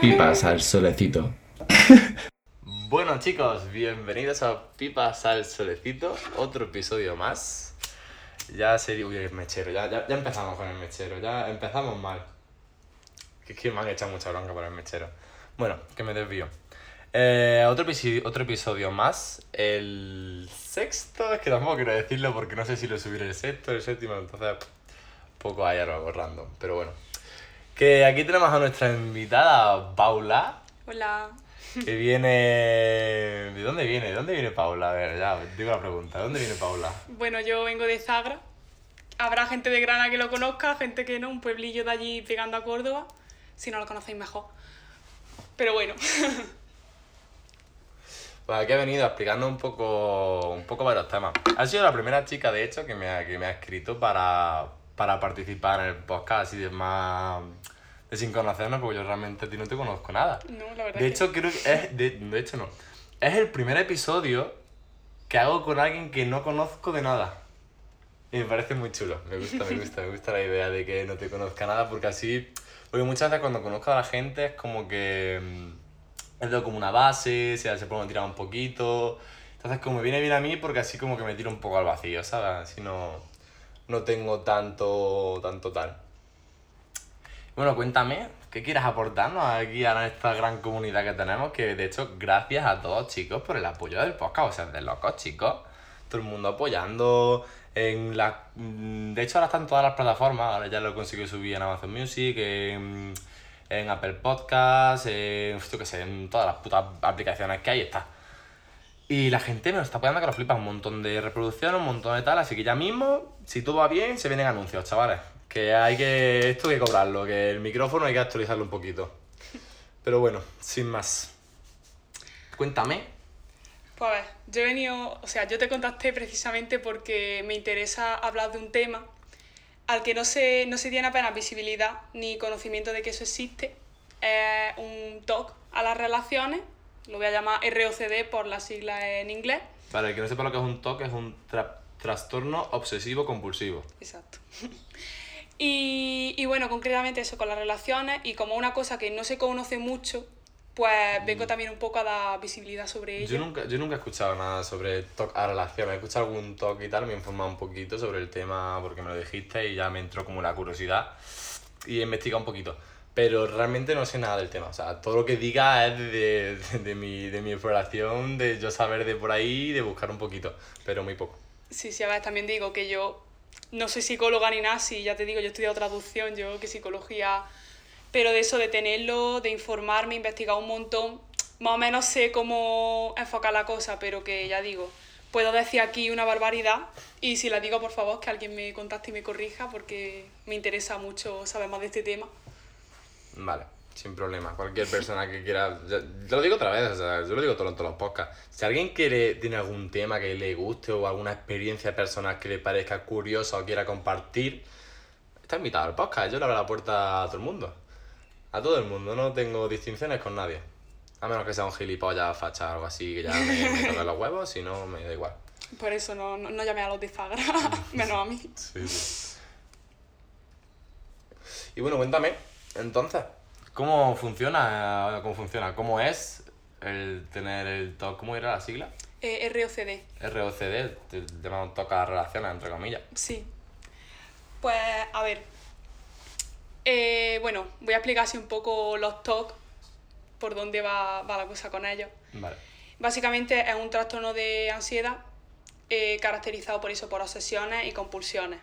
Pipas al solecito. Bueno chicos, bienvenidos a Pipas al Solecito, otro episodio más. Ya sería... Uy, el mechero, ya, ya, empezamos con el mechero, ya empezamos mal. Que es que me han echado mucha bronca por el mechero. Bueno, que me desvío. Eh, otro, episodio, otro episodio más, el sexto, es que tampoco quiero decirlo porque no sé si lo subiré el sexto, el séptimo, entonces poco hay algo random, pero bueno. Que aquí tenemos a nuestra invitada Paula, Hola. que viene... ¿De dónde viene? ¿De dónde viene Paula? A ver, ya, digo la pregunta, ¿de dónde viene Paula? Bueno, yo vengo de Zagra. Habrá gente de Grana que lo conozca, gente que no, un pueblillo de allí pegando a Córdoba. Si no lo conocéis mejor. Pero bueno, Pues aquí ha venido explicando un poco, un poco varios temas. Ha sido la primera chica, de hecho, que me ha, que me ha escrito para, para participar en el podcast así de más... de sin conocernos, porque yo realmente a ti no te conozco nada. no, la verdad De que- hecho, creo que es... De, de hecho, no. Es el primer episodio que hago con alguien que no conozco de nada. Y me parece muy chulo. Me gusta, me gusta, me gusta la idea de que no te conozca nada, porque así... Porque muchas veces cuando conozco a la gente es como que... mm, Es como una base, se, se puede tirar un poquito. Entonces como me viene bien a mí porque así como que me tiro un poco al vacío, ¿sabes? Así no, no tengo tanto, tanto tal. Bueno, cuéntame, ¿qué quieres aportarnos aquí a esta gran comunidad que tenemos? Que de hecho, gracias a todos chicos por el apoyo del podcast, o sea, de locos chicos. Todo el mundo apoyando en la... mm, De hecho, ahora están todas las plataformas, ahora ya lo consigo subir en Amazon Music, en, en Apple Podcasts, en, yo qué sé, en todas las putas aplicaciones que hay está. Y la gente me lo está apoyando que lo flipa, un montón de reproducciones, un montón de tal, así que ya mismo, si todo va bien, se vienen anuncios, chavales. Que hay que, esto hay que cobrarlo, que el micrófono hay que actualizarlo un poquito. Pero bueno, sin más. Cuéntame. Pues a ver, yo he venido, o sea, yo te contacté precisamente porque me interesa hablar de un tema al que no se, no se tiene apenas visibilidad ni conocimiento de que eso existe. Es un TOC a las relaciones, lo voy a llamar ROCD por las siglas en inglés. Para el que no sepa lo que es un TOC, es un tra- trastorno obsesivo compulsivo. Exacto. Y, y bueno, concretamente eso con las relaciones y como una cosa que no se conoce mucho, pues vengo también un poco a dar visibilidad sobre ello. Yo nunca, yo nunca he escuchado nada sobre TOC a relaciones. He escuchado algún TOC y tal, me he informado un poquito sobre el tema porque me lo dijiste y ya me entró como la curiosidad y he investigado un poquito. Pero realmente no sé nada del tema. O sea, todo lo que diga es de, de, de mi, de mi exploración, de yo saber de por ahí, de buscar un poquito, pero muy poco. Sí, sí, a ver, también digo que yo no soy psicóloga ni nada, sí, ya te digo, yo he estudiado traducción, yo que psicología, pero de eso, de tenerlo, de informarme, investigar un montón, más o menos sé cómo enfocar la cosa, pero que ya digo, puedo decir aquí una barbaridad y si la digo, por favor, que alguien me contacte y me corrija porque me interesa mucho saber más de este tema. Vale, sin problema. Cualquier persona que quiera. Yo, yo lo digo otra vez, o sea, yo lo digo todo en todos los podcasts. Si alguien quiere, tiene algún tema que le guste o alguna experiencia personal que le parezca curiosa o quiera compartir, está invitado al podcast. Yo le abro la puerta a todo el mundo. A todo el mundo, no tengo distinciones con nadie. A menos que sea un gilipollas, facha o algo así, que ya me, me toque los huevos, si no, me da igual. Por eso no, no, no llamé a los de Zagra, menos a mí. Sí, sí. Y bueno, cuéntame, entonces, ¿cómo funciona? ¿Cómo funciona? ¿Cómo es el tener el TOC? ¿Cómo era la sigla? Eh, ROCD. ROCD, te llamamos toca relaciones, entre comillas. Sí. Pues, a ver. Eh, bueno, voy a explicar así un poco los TOC, por dónde va, va la cosa con ellos. Vale. Básicamente es un trastorno de ansiedad eh, caracterizado por eso, por obsesiones y compulsiones.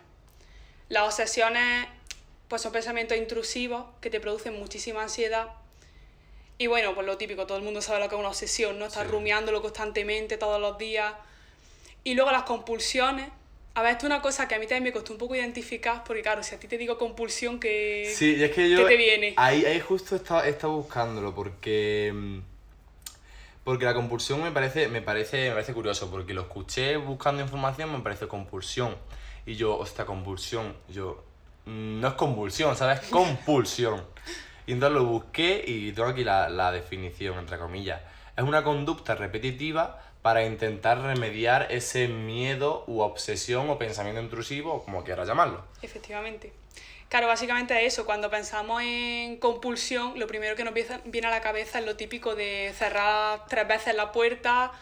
Las obsesiones pues son pensamientos intrusivos que te producen muchísima ansiedad. Y bueno, pues lo típico, todo el mundo sabe lo que es una obsesión, ¿no? Estar Sí. rumiándolo constantemente todos los días. Y luego las compulsiones. A ver, esto es una cosa que a mí también me costó un poco identificar, porque claro, si a ti te digo compulsión, que... Sí, y es que yo. ¿Qué te viene? Ahí, ahí justo he estado, he estado buscándolo porque. mm, Porque la compulsión me parece, me parece, me parece curioso, porque lo escuché buscando información, me parece compulsión. Y yo, hostia, compulsión. Yo, no es convulsión, ¿sabes? Compulsión. Y entonces lo busqué y tengo aquí la, la definición, entre comillas. Es una conducta repetitiva para intentar remediar ese miedo u obsesión o pensamiento intrusivo, como quieras llamarlo. Efectivamente. Claro, básicamente es eso. Cuando pensamos en compulsión, lo primero que nos viene- a la cabeza es lo típico de cerrar tres veces la puerta.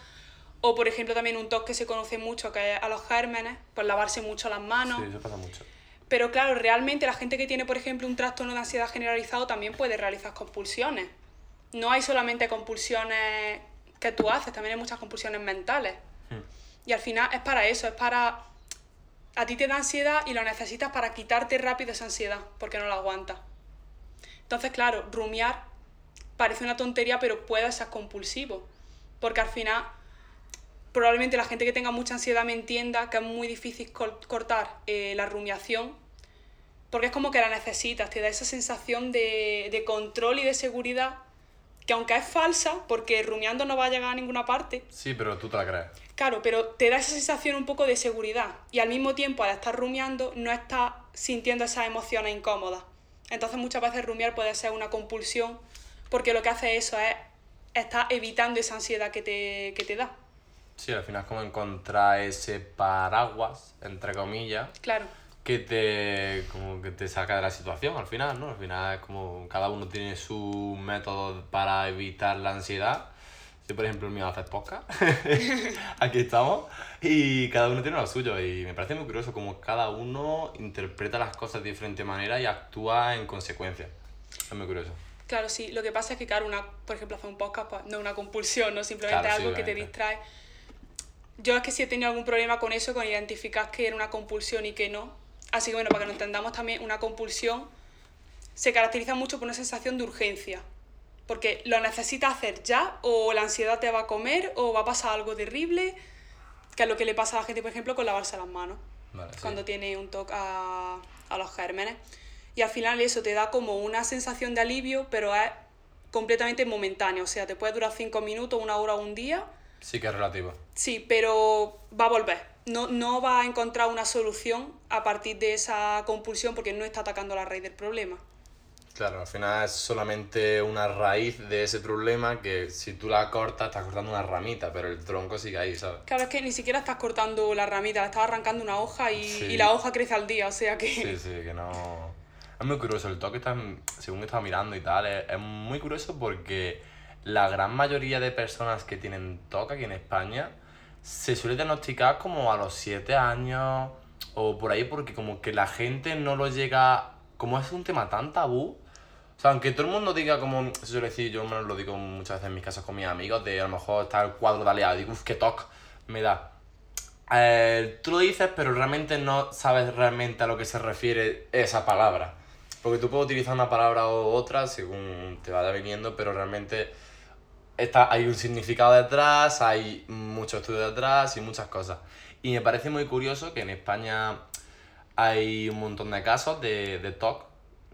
O, por ejemplo, también un TOC que se conoce mucho, que es a los gérmenes, pues lavarse mucho las manos. Sí, eso pasa mucho. Pero claro, realmente la gente que tiene, por ejemplo, un trastorno de ansiedad generalizado también puede realizar compulsiones. No hay solamente compulsiones que tú haces, también hay muchas compulsiones mentales. Hmm. Y al final es para eso, es para... A ti te da ansiedad y lo necesitas para quitarte rápido esa ansiedad, porque no la aguantas. Entonces, claro, rumiar parece una tontería, pero puede ser compulsivo. Porque al final, probablemente la gente que tenga mucha ansiedad me entienda que es muy difícil cortar eh, la rumiación, porque es como que la necesitas, te da esa sensación de, de control y de seguridad, que aunque es falsa, porque rumiando no va a llegar a ninguna parte, Sí, pero tú te la crees. Claro, pero te da esa sensación un poco de seguridad y al mismo tiempo al estar rumiando no estás sintiendo esas emociones incómodas. Entonces muchas veces rumiar puede ser una compulsión porque lo que hace eso es estar evitando esa ansiedad que te, que te da. Sí, al final es como encontrar ese paraguas, entre comillas, Claro, que te, como que te saca de la situación al final, ¿no? Al final es como cada uno tiene su método para evitar la ansiedad. Yo, por ejemplo, el mío hace podcast. Aquí estamos. Y cada uno tiene lo suyo. Y me parece muy curioso como cada uno interpreta las cosas de diferente manera y actúa en consecuencia. Es muy curioso. claro, sí. Lo que pasa es que, claro, una, por ejemplo, hacer un podcast pues, no es una compulsión, no simplemente Claro, es sí, algo que te distrae. Yo es que sí he tenido algún problema con eso, con identificar que era una compulsión y que no. Así que bueno, para que lo entendamos también, una compulsión se caracteriza mucho por una sensación de urgencia. Porque lo necesitas hacer ya, o la ansiedad te va a comer, o va a pasar algo terrible, que es lo que le pasa a la gente, por ejemplo, con lavarse las manos Vale, sí. cuando tiene un toque a, a los gérmenes. Y al final eso te da como una sensación de alivio, pero es completamente momentáneo. O sea, te puede durar cinco minutos, una hora o un día. Sí que es relativo. Sí, pero va a volver. No, no va a encontrar una solución a partir de esa compulsión porque no está atacando la raíz del problema. Claro, al final es solamente una raíz de ese problema que si tú la cortas estás cortando una ramita, pero el tronco sigue ahí, ¿sabes? Claro, es que ni siquiera estás cortando la ramita, estás arrancando una hoja y, Sí. y la hoja crece al día, o sea que... Sí, sí, que no... Es muy curioso, el toque está, según he estado mirando y tal, es, es muy curioso porque la gran mayoría de personas que tienen TOC aquí en España se suele diagnosticar como a los 7 años o por ahí porque como que la gente no lo llega... Como es un tema tan tabú, o sea, aunque todo el mundo diga como, se suele decir, yo lo digo muchas veces en mis casos con mis amigos, de a lo mejor está el cuadro de aliado, digo, uff, qué TOC me da. Eh, tú lo dices, pero realmente no sabes realmente a lo que se refiere esa palabra. Porque tú puedes utilizar una palabra u otra según te vaya viniendo, pero realmente está, hay un significado detrás, hay mucho estudio detrás y muchas cosas. Y me parece muy curioso que en España hay un montón de casos de, de TOC,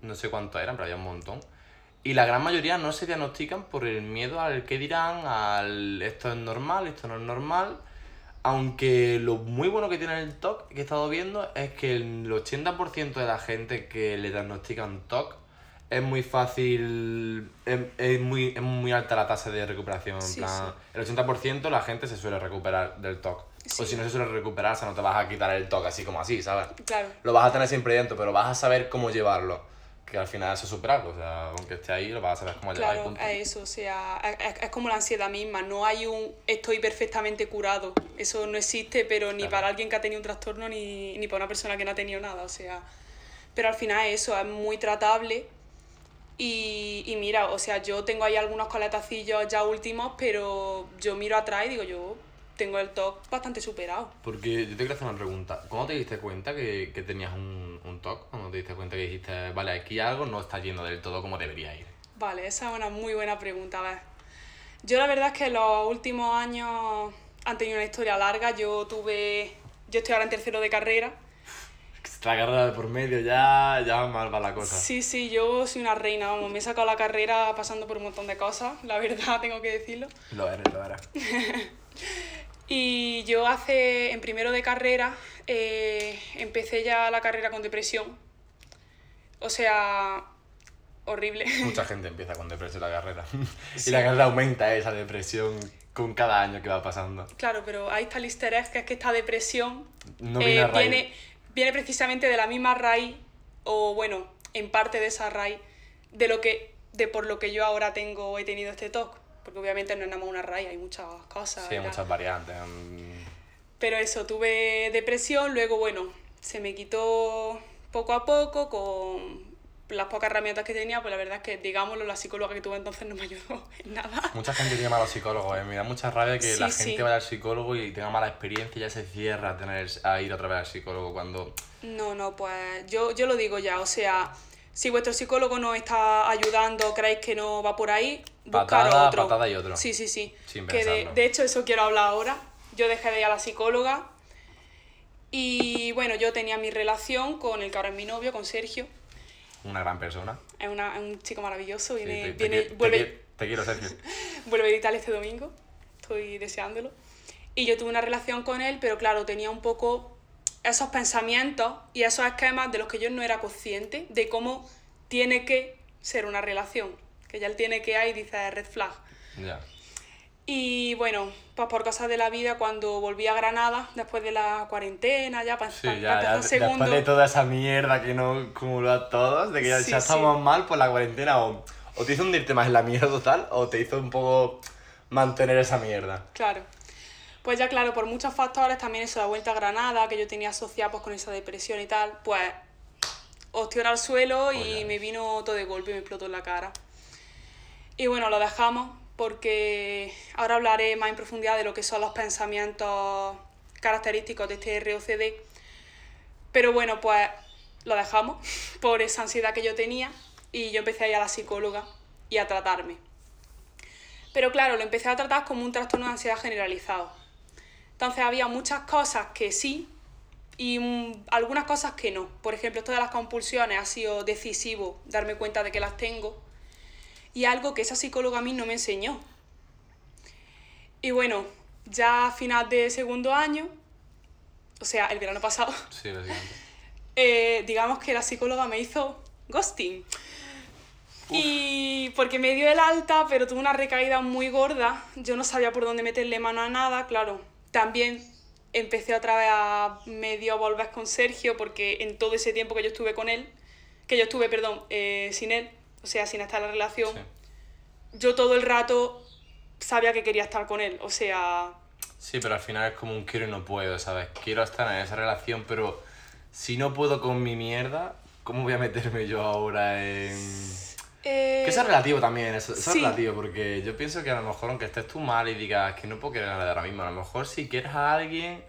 no sé cuántos eran, pero había un montón. Y la gran mayoría no se diagnostican por el miedo al que dirán, al esto es normal, esto no es normal. Aunque lo muy bueno que tiene el TOC que he estado viendo es que el 80% de la gente que le diagnostican TOC es muy fácil, es, es muy, es muy alta la tasa de recuperación. En Sí, plan, el 80% la gente se suele recuperar del TOC. Sí. O si no se suele recuperar, o sea, no te vas a quitar el TOC así como así, ¿sabes? Claro. Lo vas a tener siempre dentro, pero vas a saber cómo llevarlo. Que al final eso es superarlo, o sea, aunque esté ahí, lo vas a saber cómo llevar. y Claro, es eso, o sea, es, es como la ansiedad misma, no hay un estoy perfectamente curado, eso no existe, pero ni Claro. para alguien que ha tenido un trastorno ni, ni para una persona que no ha tenido nada, o sea, pero al final eso es muy tratable y, y mira, o sea, yo tengo ahí algunos coletacillos ya últimos, pero yo miro atrás y digo, yo tengo el TOC bastante superado. Porque yo te quiero hacer una pregunta. ¿Cuándo te diste cuenta que, que tenías un, un TOC? ¿Cuándo te diste cuenta que dijiste, vale, aquí algo no está yendo del todo como debería ir? Vale, esa es una muy buena pregunta. A ver, yo la verdad es que los últimos años han tenido una historia larga. Yo tuve, yo estoy ahora en tercero de carrera. La carrera de por medio ya, ya mal va la cosa. Sí, sí, yo soy una reina, vamos, me he sacado la carrera pasando por un montón de cosas, la verdad, tengo que decirlo. Lo eres, lo eres. Y yo hace, en primero de carrera, eh, empecé ya la carrera con depresión. O sea, horrible. Mucha gente empieza con depresión la carrera. Sí. Y la carrera aumenta esa depresión con cada año que va pasando. Claro, pero ahí está el easter egg, que es que esta depresión No raíz. viene, viene precisamente de la misma raíz o bueno, en parte de esa raíz de lo que, de por lo que yo ahora tengo, he tenido este TOC. Porque obviamente no es nada más una raíz, hay muchas cosas. Sí, hay muchas variantes. mm, Pero eso, tuve depresión, luego, bueno, se me quitó poco a poco con las pocas herramientas que tenía, pues la verdad es que, digámoslo, la psicóloga que tuve entonces no me ayudó en nada. Mucha gente tiene malos psicólogos, ¿eh? me da mucha rabia que Sí, la sí. gente vaya al psicólogo y tenga mala experiencia y ya se cierra a, tener, a ir otra vez al psicólogo cuando... No, no, pues yo, yo lo digo ya, o sea, si vuestro psicólogo no está ayudando, creéis que no va por ahí, buscar Patada, otro. patada y otro. Sí, sí, sí. Sin que de, de hecho eso quiero hablar ahora. Yo dejé de ir a la psicóloga y bueno, yo tenía mi relación con el que ahora es mi novio, con Sergio. Una gran persona. Es, una- es un chico maravilloso, viene, te, te viene, te vuelve, te quiero, Sergio. vuelve a editar este domingo. Estoy deseándolo. Y yo tuve una relación con él, pero claro, tenía un poco esos pensamientos y esos esquemas de los que yo no era consciente de cómo tiene que ser una relación. Que ya el tiene que hay dice red flag. Ya. Y bueno, pues por cosas de la vida, cuando volví a Granada, después de la cuarentena, ya para, Sí, ya, ya, segundo. después de toda esa mierda que nos acumuló a todos, de que ya, Sí, ya sí. estamos mal por la cuarentena, o, o te hizo hundirte más en la mierda total, o te hizo un poco mantener esa mierda. Claro. Pues ya claro, por muchos factores, también eso, la vuelta a Granada, que yo tenía asociada pues, con esa depresión y tal, pues ostión al suelo y Joder. me vino todo de golpe y me explotó en la cara. Y bueno, lo dejamos porque ahora hablaré más en profundidad de lo que son los pensamientos característicos de este ROCD. Pero bueno, pues lo dejamos por esa ansiedad que yo tenía y yo empecé a ir a la psicóloga y a tratarme. Pero claro, lo empecé a tratar como un trastorno de ansiedad generalizado. Entonces había muchas cosas que sí y mm, algunas cosas que no. Por ejemplo, esto de las compulsiones ha sido decisivo darme cuenta de que las tengo y algo que esa psicóloga a mí no me enseñó. Y bueno, ya a final de segundo año, o sea, el verano pasado, Sí, eh, digamos que la psicóloga me hizo ghosting. Y porque me dio el alta, pero tuve una recaída muy gorda. Yo no sabía por dónde meterle mano a nada, claro. También empecé otra vez a medio volver con Sergio, porque en todo ese tiempo que yo estuve con él, que yo estuve, perdón, eh, sin él, o sea, sin estar en la relación, Sí. yo todo el rato sabía que quería estar con él. O sea, Sí, pero al final es como un quiero y no puedo, ¿sabes? Quiero estar en esa relación, pero si no puedo con mi mierda, ¿cómo voy a meterme yo ahora en...? eh, Que eso es relativo también, eso, eso sí. es relativo, porque yo pienso que a lo mejor aunque estés tú mal y digas que no puedo querer a nadie ahora mismo, a lo mejor si quieres a alguien,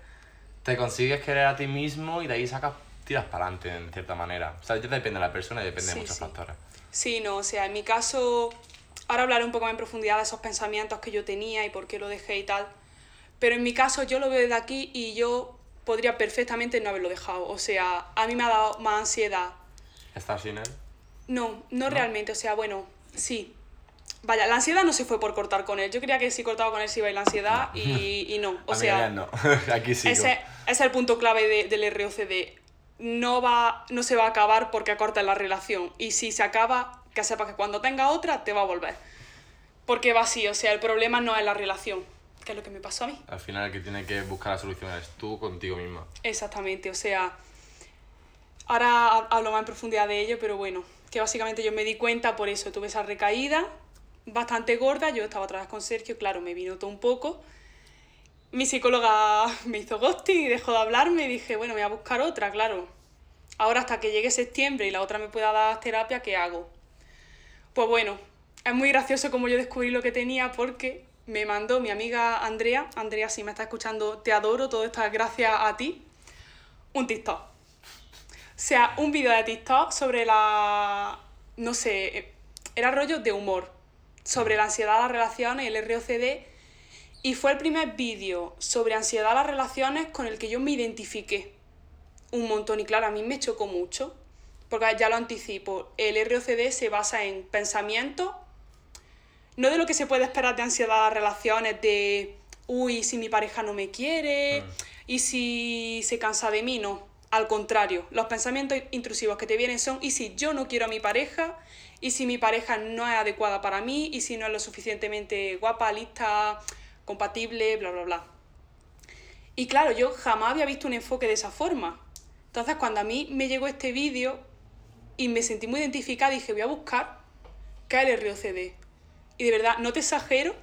te consigues querer a ti mismo y de ahí sacas, tiras para adelante en cierta manera. O sea, ya depende de la persona y depende Sí, de muchos sí. factores. Sí, no, o sea, en mi caso, ahora hablaré un poco más en profundidad de esos pensamientos que yo tenía y por qué lo dejé y tal, pero en mi caso yo lo veo desde aquí y yo podría perfectamente no haberlo dejado, o sea, a mí me ha dado más ansiedad. ¿Estar sin él? No, no, realmente, o sea, bueno, sí. Vaya, la ansiedad no se fue por cortar con él, yo creía que si cortaba con él se iba a ir la ansiedad y, y no, o a sea... no, aquí sí. Ese, ese es el punto clave de- del ROCD. No, va, no se va a acabar porque cortes la relación. Y si se acaba, que sepas que cuando tenga otra, te va a volver. Porque va así, o sea, el problema no es la relación, que es lo que me pasó a mí. Al final el que tiene que buscar la solución eres tú contigo misma. Exactamente, o sea, ahora ha- hablo más en profundidad de ello, pero bueno, que básicamente yo me di cuenta por eso, tuve esa recaída bastante gorda, yo estaba otra vez con Sergio, claro, me vino todo un poco. Mi psicóloga me hizo ghosting y dejó de hablarme y dije, bueno, me voy a buscar otra, claro. Ahora hasta que llegue septiembre y la otra me pueda dar terapia, ¿qué hago? Pues bueno, es muy gracioso como yo descubrí lo que tenía porque me mandó mi amiga Andrea, Andrea si me está escuchando, te adoro, todo esto es gracias a ti, un TikTok. O sea, un vídeo de TikTok sobre la... no sé, era rollo de humor, sobre la ansiedad, las relaciones, el ROCD, y fue el primer vídeo sobre ansiedad, las relaciones con el que yo me identifiqué. Un montón y claro, a mí me chocó mucho, porque ya lo anticipo, el ROCD se basa en pensamientos, no de lo que se puede esperar de ansiedad a las relaciones, de, uy, si mi pareja no me quiere, y si se cansa de mí, no. Al contrario, los pensamientos intrusivos que te vienen son, y si yo no quiero a mi pareja, y si mi pareja no es adecuada para mí, y si no es lo suficientemente guapa, lista, compatible, bla, bla, bla. Y claro, yo jamás había visto un enfoque de esa forma. Entonces, cuando a mí me llegó este vídeo, y me sentí muy identificada dije, voy a buscar qué es el ROCD. Y de verdad, no te exagero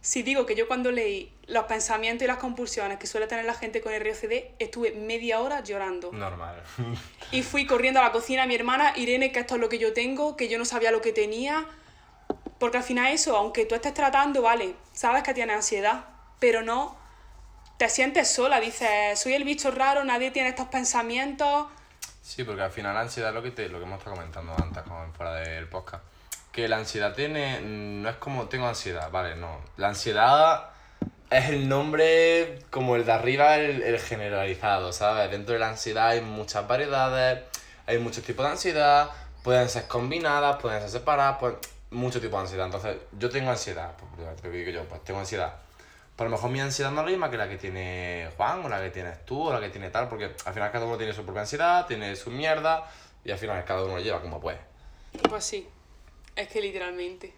si digo que yo cuando leí los pensamientos y las compulsiones que suele tener la gente con ROCD, estuve media hora llorando. Normal. Y fui corriendo a la cocina a mi hermana, Irene, que esto es lo que yo tengo, que yo no sabía lo que tenía. Porque al final eso, aunque tú estés tratando, vale, sabes que tienes ansiedad, pero no te sientes sola, dices, soy el bicho raro, nadie tiene estos pensamientos. Sí, porque al final la ansiedad es lo que, te, lo que hemos estado comentando antes, como fuera del podcast. Que la ansiedad tiene. No es como tengo ansiedad, vale, no. La ansiedad es el nombre como el de arriba, el, el generalizado, ¿sabes? Dentro de la ansiedad hay muchas variedades, hay muchos tipos de ansiedad, pueden ser combinadas, pueden ser separadas, pues muchos tipos de ansiedad. Entonces, yo tengo ansiedad, pues, te digo yo, pues tengo ansiedad. Pero a lo mejor mi ansiedad no es la misma que la que tiene Juan, o la que tienes tú, o la que tiene tal, porque al final cada uno tiene su propia ansiedad, tiene su mierda, y al final cada uno lo lleva como puede. Pues sí, es que literalmente.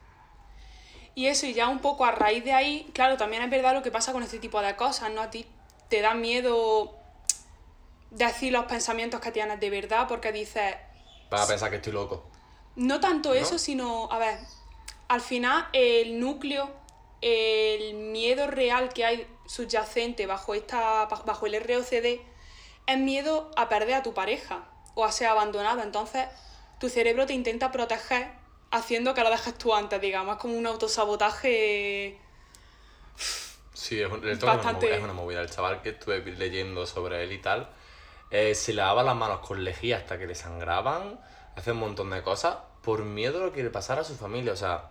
Y eso, y ya un poco a raíz de ahí, claro, también es verdad lo que pasa con este tipo de cosas, ¿no? A ti te da miedo decir los pensamientos que tienes de verdad porque dices, Vas a pensar que estoy loco. No tanto ¿No? eso, sino, a ver, al final el núcleo, el miedo real que hay subyacente bajo, esta, bajo el ROCD es miedo a perder a tu pareja o a ser abandonado. Entonces, tu cerebro te intenta proteger haciendo que lo dejes tú antes, digamos, es como un autosabotaje. Sí, es, un- Bastante. es una movida. El chaval que estuve leyendo sobre él y tal, eh, se lavaba las manos con lejía hasta que le sangraban, hace un montón de cosas, por miedo a lo que le pasara a su familia. O sea,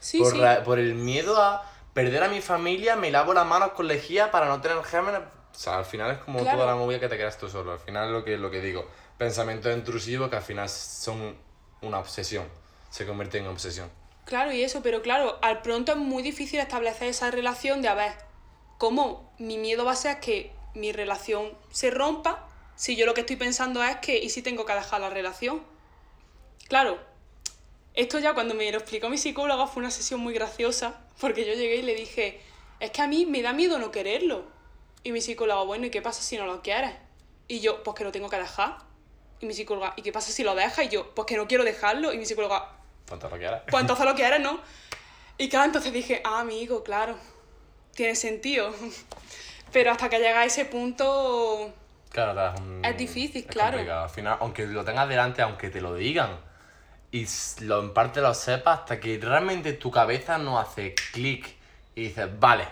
Sí, por, sí. la- por el miedo a perder a mi familia, me lavo las manos con lejía para no tener gérmenes. O sea, al final es como Claro. toda la movida que te quedas tú solo. Al final es lo que, lo que digo. Pensamientos intrusivos que al final son una obsesión. Se convierten en obsesión. Claro, y eso, pero claro, al pronto es muy difícil establecer esa relación de a ver, ¿cómo mi miedo va a ser que mi relación se rompa si yo lo que estoy pensando es que, ¿y si tengo que dejar la relación? Claro, esto ya cuando me lo explicó mi psicóloga fue una sesión muy graciosa, porque yo llegué y le dije, es que a mí me da miedo no quererlo. Y mi psicóloga, bueno, ¿y qué pasa si no lo quieres? Y yo, pues que lo tengo que dejar. Y mi psicóloga, ¿y qué pasa si lo dejas? Y yo, pues que no quiero dejarlo. Y mi psicóloga, ¿Cuánto lo quieras? pues entonces lo quieres, ¿no? Y claro, entonces dije, ah, amigo, claro, tiene sentido. Pero hasta que llega a ese punto, Claro, das un- Es difícil, claro. complicado. Al final, aunque lo tengas delante, aunque te lo digan, y lo, en parte lo sepas, hasta que realmente tu cabeza no hace clic y dices, vale,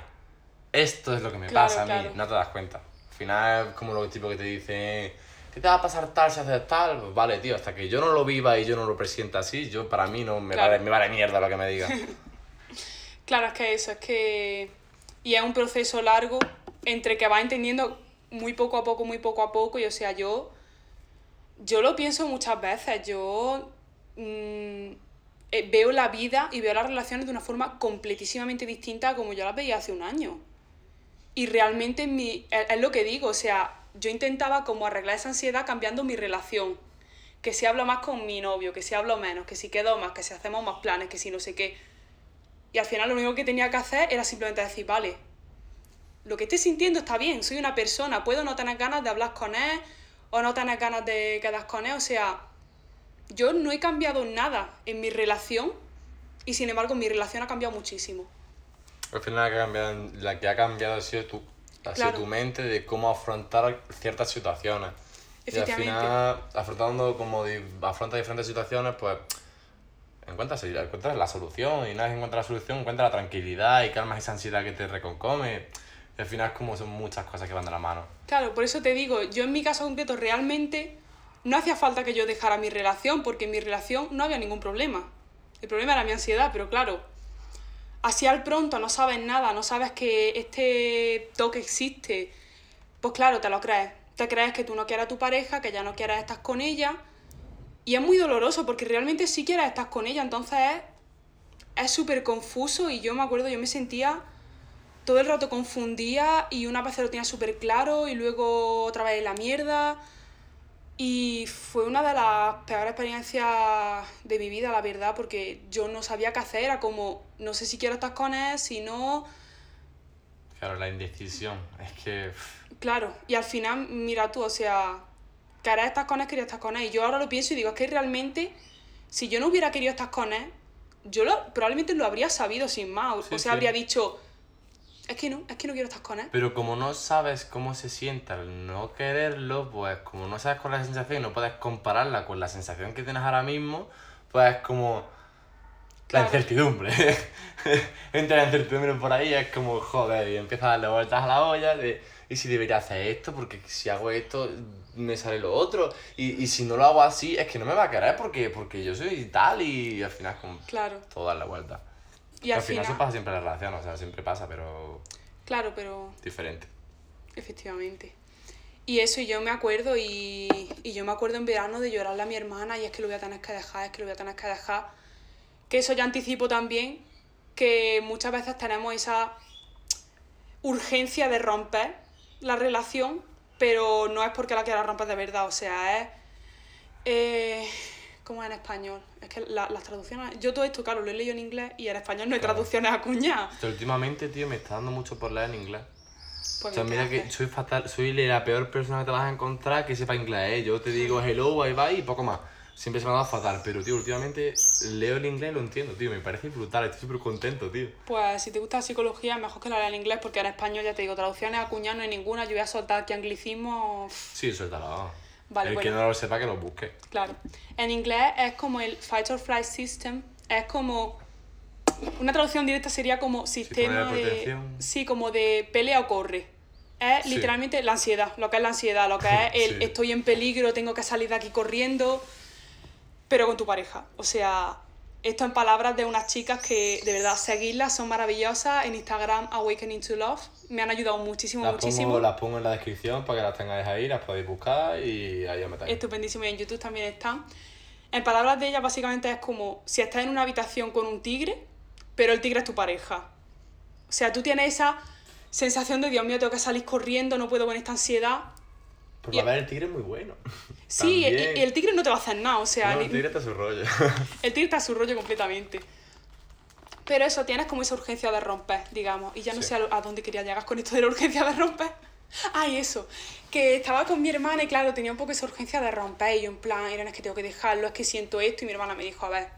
esto es lo que me Claro, pasa a mí, claro. no te das cuenta. Al final es como lo típico que te dice, ¿qué te va a pasar tal si haces tal? Pues vale, tío, hasta que yo no lo viva y yo no lo presienta así, yo para mí no me, Claro. vale, me vale mierda lo que me digan. claro, es que eso, es que... Y es un proceso largo entre que vas entendiendo muy poco a poco, muy poco a poco, y o sea, yo... Yo lo pienso muchas veces, yo mm, eh, veo la vida y veo las relaciones de una forma completísimamente distinta a como yo las veía hace un año. Y realmente mi, es, es lo que digo, o sea, yo intentaba como arreglar esa ansiedad cambiando mi relación. Que si hablo más con mi novio, que si hablo menos, que si quedo más, que si hacemos más planes, que si no sé qué. Y al final lo único que tenía que hacer era simplemente decir, vale, lo que estoy sintiendo está bien, soy una persona, puedo no tener ganas de hablar con él o no tener ganas de quedar con él, o sea, yo no he cambiado nada en mi relación y sin embargo mi relación ha cambiado muchísimo. Al final la que ha cambiado, la que ha cambiado ha sido tú. Ha sido Claro. tu mente de cómo afrontar ciertas situaciones. Y al final, afrontando como di- afronta diferentes situaciones, pues encuentras, encuentras la solución. Y una vez encuentras la solución, encuentras la tranquilidad y calmas esa ansiedad que te reconcome. Y al final es como son muchas cosas que van de la mano. Claro, por eso te digo, yo en mi caso concreto realmente no hacía falta que yo dejara mi relación, porque en mi relación no había ningún problema. El problema era mi ansiedad, pero claro, así al pronto no sabes nada, no sabes que este toque existe, pues claro, te lo crees. Te crees que tú no quieres a tu pareja, que ya no quieres estar con ella. Y es muy doloroso, porque realmente sí quieres estar con ella, entonces es súper confuso y yo me acuerdo, yo me sentía todo el rato confundía y una vez lo tenía súper claro y luego otra vez la mierda. Y fue una de las peores experiencias de mi vida, la verdad, porque yo no sabía qué hacer, era como, no sé si quiero estar con él, si no, Claro, la indecisión. Es que. claro. Y al final, mira tú, o sea, querer estar con él, quería estar con él. Y yo ahora lo pienso y digo, es que realmente, si yo no hubiera querido estar con él, yo lo, probablemente lo habría sabido sin más. O- Sí, o sea, sí. habría dicho, es que no, es que no quiero estar con él. Pero como no sabes cómo se siente al no quererlo, pues como no sabes cuál es la sensación y no puedes compararla con la sensación que tienes ahora mismo, pues es como Claro. la incertidumbre. Entra la incertidumbre por ahí, es como, joder, y empiezas a darle vueltas a la olla de, ¿y si debería hacer esto? Porque si hago esto, me sale lo otro. Y, y si no lo hago así, es que no me va a querer porque, porque yo soy tal y, al final como Claro. todo dar la vuelta. Y al, al final, final, eso pasa siempre en la relación, o sea, siempre pasa, pero claro, pero diferente. efectivamente. Y eso, y yo me acuerdo, y, y yo me acuerdo en verano de llorarle a mi hermana, y es que lo voy a tener que dejar, es que lo voy a tener que dejar. Que eso ya anticipo también, que muchas veces tenemos esa urgencia de romper la relación, pero no es porque la quieras romper de verdad, o sea, es... Eh, ¿Cómo es en español? Es que la- las traducciones... Yo todo esto, claro, lo he leído en inglés y en español no hay Claro. traducciones acuñadas. Pero últimamente, tío, me está dando mucho por leer en inglés. Pues o sea, ¿qué mira que soy fatal, soy la peor persona que te vas a encontrar que sepa inglés, ¿eh? Yo te digo hello, bye bye y poco más. Siempre se me ha dado fatal, pero tío, últimamente leo el inglés y lo entiendo, tío, me parece brutal, estoy súper contento, tío. Pues si te gusta la psicología, mejor que la lea en inglés, porque en español ya te digo, traducciones acuñadas no hay ninguna, yo voy a soltar aquí anglicismo. Sí, suéltalo. Vale, el que no lo sepa que lo busque. Claro. En inglés es como el Fight or Flight System, es como. Una traducción directa sería como sistema de de. Sí, como de pelea o corre. Es Sí. literalmente la ansiedad, lo que es la ansiedad, lo que es el Sí. estoy en peligro, tengo que salir de aquí corriendo, pero con tu pareja. O sea, esto en palabras de unas chicas que de verdad seguirlas son maravillosas en Instagram Awakening to Love. Me han ayudado muchísimo, Las muchísimo. pongo, las pongo en la descripción para que las tengáis ahí, las podéis buscar y ahí os metáis. Estupendísimo y en YouTube también están. En palabras de ella, básicamente es como si estás en una habitación con un tigre, pero el tigre es tu pareja. O sea, tú tienes esa sensación de Dios mío, tengo que salir corriendo, no puedo con esta ansiedad. Pero y- a ver, el tigre es muy bueno. Sí, y el tigre no te va a hacer nada, o sea, No, el tigre está a su rollo. el tigre está a su rollo completamente. Pero eso, tienes como esa urgencia de romper, digamos. Y ya no Sí. sé a, dónde quería llegar con esto de la urgencia de romper. Ay, eso. Que estaba con mi hermana y claro, tenía un poco esa urgencia de romper. Y yo en plan, Irene, es que tengo que dejarlo, es que siento esto. Y mi hermana me dijo, a ver,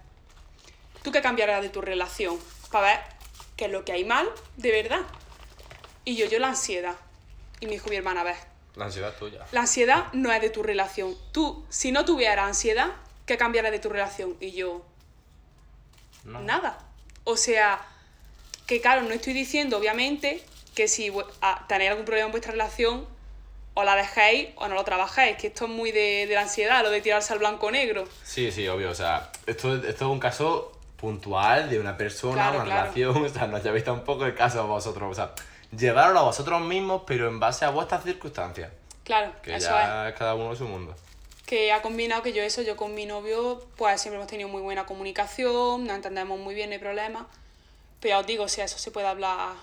¿tú qué cambiarás de tu relación? Para ver qué es lo que hay mal, de verdad. Y yo, yo la ansiedad. Y me dijo mi hermana, a ver, La ansiedad tuya. la ansiedad no es de tu relación. Tú, si no tuvieras ansiedad, ¿qué cambiarás de tu relación? Y yo, No. nada. O sea, que claro, no estoy diciendo, obviamente, que si vu- a- tenéis algún problema en vuestra relación, o la dejéis o no lo trabajéis, que esto es muy de, de la ansiedad, lo de tirarse al blanco negro. Sí, sí, obvio. O sea, esto, esto es un caso puntual de una persona, Claro, una claro. relación. O sea, no llevéis tampoco el caso vosotros. O sea, llevarlo a vosotros mismos, pero en base a vuestras circunstancias. Claro, Que eso es. ya es cada uno su mundo. Que ha combinado que yo eso, yo con mi novio, pues siempre hemos tenido muy buena comunicación, nos entendemos muy bien, no hay problema. Pero ya os digo, o sea, eso se puede hablar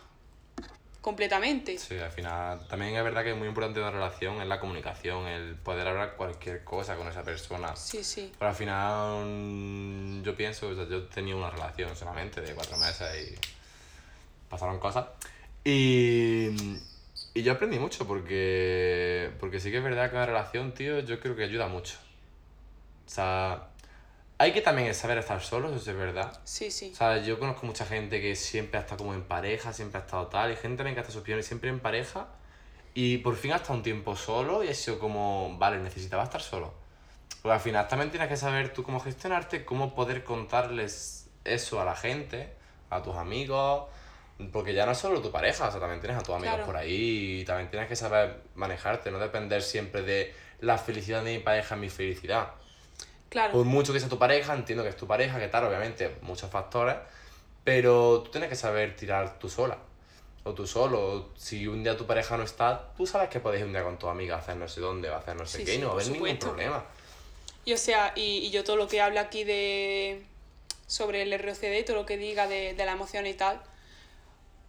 completamente. Sí, al final. También es verdad que es muy importante en una relación es la comunicación, el poder hablar cualquier cosa con esa persona. Sí, sí. Pero al final, yo pienso, o sea, yo tenía una relación solamente de cuatro meses y pasaron cosas. Y, y yo aprendí mucho porque, porque sí que es verdad que una relación, tío, yo creo que ayuda mucho. O sea, hay que también saber estar solos, eso es verdad. Sí, sí. O sea, yo conozco mucha gente que siempre ha estado como en pareja, siempre ha estado tal, y gente también que hasta sus opiniones siempre en pareja, y por fin ha estado un tiempo solo y ha sido como, vale, necesitaba estar solo. Porque al final también tienes que saber tú cómo gestionarte, cómo poder contarles eso a la gente, a tus amigos, porque ya no es solo tu pareja, o sea, también tienes a tus amigos Claro. por ahí, y también tienes que saber manejarte, no depender siempre de la felicidad de mi pareja mi felicidad. Claro. Por mucho que sea tu pareja, entiendo que es tu pareja, que tal, obviamente, muchos factores, pero tú tienes que saber tirar tú sola. O tú solo. Si un día tu pareja no está, tú sabes que puedes ir un día con tu amiga a hacer no sé dónde, o a hacer no sé Sí, qué, y no va a haber ningún problema. Y o sea, y, y yo todo lo que hablo aquí de sobre el ROCD, todo lo que diga de, de la emoción y tal,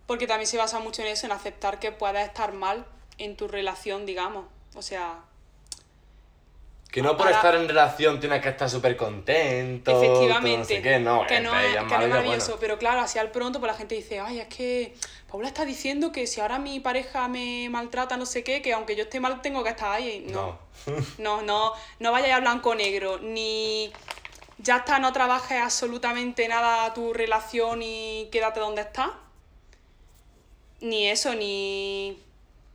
porque también se basa mucho en eso, en aceptar que puedas estar mal en tu relación, digamos. O sea, Que no por Ahora- estar en relación tienes que estar súper contento. Efectivamente. No sé qué, no. que no es, que no es maravilloso. bueno. Pero claro, así al pronto, pues la gente dice, ay, es que Paula está diciendo que si ahora mi pareja me maltrata, no sé qué, que aunque yo esté mal tengo que estar ahí. No, no, no, no vayas a blanco o negro, ni ya está, no trabajes absolutamente nada tu relación y quédate donde estás. Ni eso, ni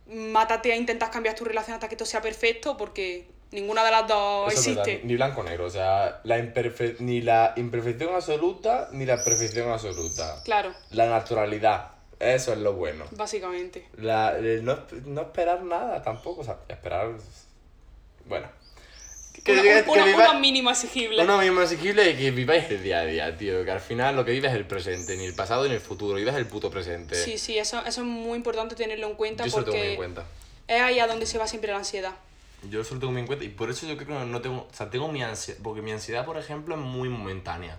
mátate a intentar cambiar tu relación hasta que esto sea perfecto, porque ninguna de las dos Eso es verdad, existe. Ni blanco o negro, o sea, la imperfe- ni la imperfección absoluta ni la perfección absoluta. Claro, La naturalidad, eso es lo bueno. básicamente. La, no, no esperar nada tampoco, o sea, esperar. Bueno. Que, Uno- que- uno- viva- unos mínimos exigibles. uno mismo exigible y que viváis el día a día, tío. Que al final lo que vives es el presente, ni el pasado ni el futuro, vives el puto presente. Sí, sí, eso, eso es muy importante tenerlo en cuenta Yo eso lo tengo muy porque en cuenta. es ahí a donde se va siempre la ansiedad. Yo eso lo tengo muy en cuenta y por eso yo creo que no tengo, o sea, tengo mi ansiedad, porque mi ansiedad, por ejemplo, es muy momentánea.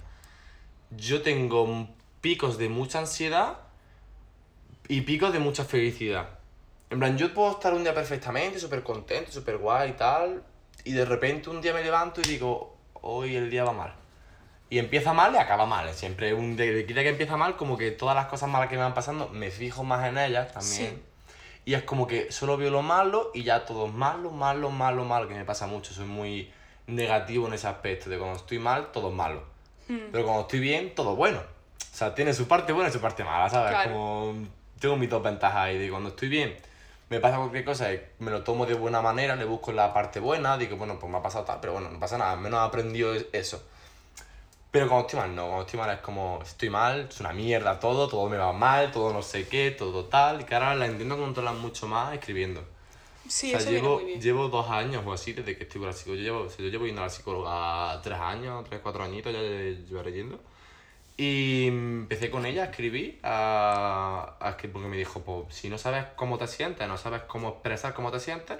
Yo tengo picos de mucha ansiedad y picos de mucha felicidad. En plan, yo puedo estar un día perfectamente, súper contento, súper guay y tal, y de repente un día me levanto y digo, hoy el día va mal. Y empieza mal y acaba mal. Siempre un día, que empieza mal, como que todas las cosas malas que me van pasando, me fijo más en ellas también. Sí. Y es como que solo veo lo malo y ya todo es malo, malo, malo, malo, que me pasa mucho. Soy muy negativo en ese aspecto, de cuando estoy mal, todo es malo. Hmm. Pero cuando estoy bien, todo bueno. O sea, tiene su parte buena y su parte mala, ¿sabes? Claro. Como tengo mis dos ventajas ahí, de cuando estoy bien, me pasa cualquier cosa me lo tomo de buena manera, le busco la parte buena, digo, bueno, pues me ha pasado tal, pero bueno, no pasa nada, al menos he aprendido eso. Pero cuando estoy mal, no, cuando estoy mal es como, estoy mal, es una mierda todo, todo me va mal, todo no sé qué, todo tal, y que ahora la intento controlar mucho más escribiendo. Sí, o sea, eso llevo, muy bien. llevo dos años o así desde que estoy con la psicóloga. Yo llevo, o sea, yo llevo yendo a la psicóloga tres años, tres, cuatro añitos, ya llevaré yendo. Y empecé con ella a escribir, a, a escri- porque me dijo, pues si no sabes cómo te sientes, no sabes cómo expresar cómo te sientes,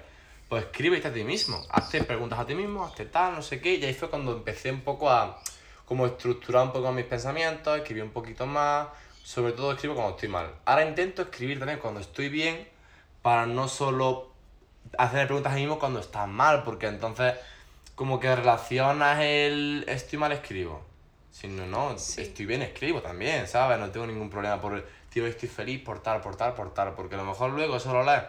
pues escríbete a ti mismo, hazte preguntas a ti mismo, hazte tal, no sé qué, y ahí fue cuando empecé un poco a como estructurar un poco mis pensamientos, escribir un poquito más, sobre todo escribo cuando estoy mal. Ahora intento escribir también cuando estoy bien, para no solo hacer preguntas a mí mismo cuando estás mal, porque entonces como que relacionas el estoy mal, escribo. Si no, no, Sí. estoy bien, escribo también, ¿sabes? No tengo ningún problema por el, tío, estoy feliz por tal, por tal, por tal, porque a lo mejor luego eso lo lees.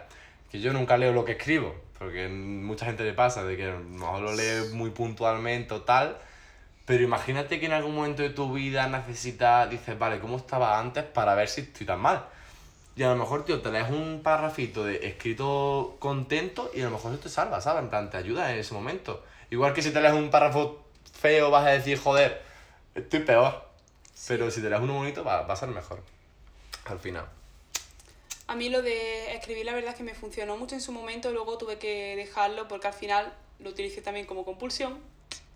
Que yo nunca leo lo que escribo, porque mucha gente le pasa, de que a lo mejor lo lee muy puntualmente o tal, pero imagínate que en algún momento de tu vida necesitas, dices, vale, ¿cómo estaba antes para ver si estoy tan mal? Y a lo mejor, tío, te lees un parrafito de escrito contento y a lo mejor eso te salva, ¿sabes? En plan, te ayuda en ese momento. Igual que si te lees un párrafo feo vas a decir, joder, estoy peor. Pero si te lees uno bonito va, va a ser mejor. Al final. A mí lo de escribir la verdad es que me funcionó mucho en su momento, luego tuve que dejarlo porque al final lo utilicé también como compulsión,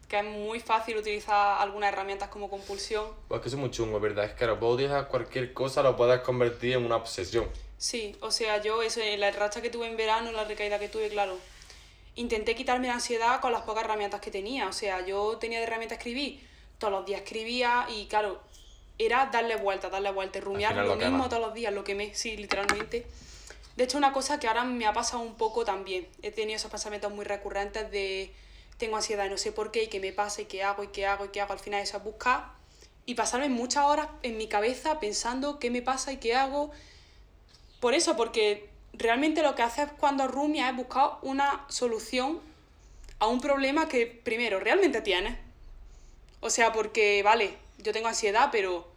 que es muy fácil utilizar algunas herramientas como compulsión. Pues que eso es muy chungo, ¿verdad? Es que lo puedo utilizar cualquier cosa, lo puedes convertir en una obsesión. Sí, o sea, yo eso, en la racha que tuve en verano, la recaída que tuve, claro, intenté quitarme la ansiedad con las pocas herramientas que tenía. O sea, yo tenía de herramienta escribir, todos los días escribía y claro, era darle vuelta, darle vuelta, rumiar lo lo mismo todos los días, lo quemé, sí, literalmente. De hecho, una cosa que ahora me ha pasado un poco también. He tenido esos pensamientos muy recurrentes de tengo ansiedad y no sé por qué, y qué me pasa, y qué hago, y qué hago, y qué hago. Al final eso es buscar y pasarme muchas horas en mi cabeza pensando qué me pasa y qué hago. Por eso, porque realmente lo que haces cuando rumias es buscar una solución a un problema que primero realmente tienes. O sea, porque, vale, yo tengo ansiedad, pero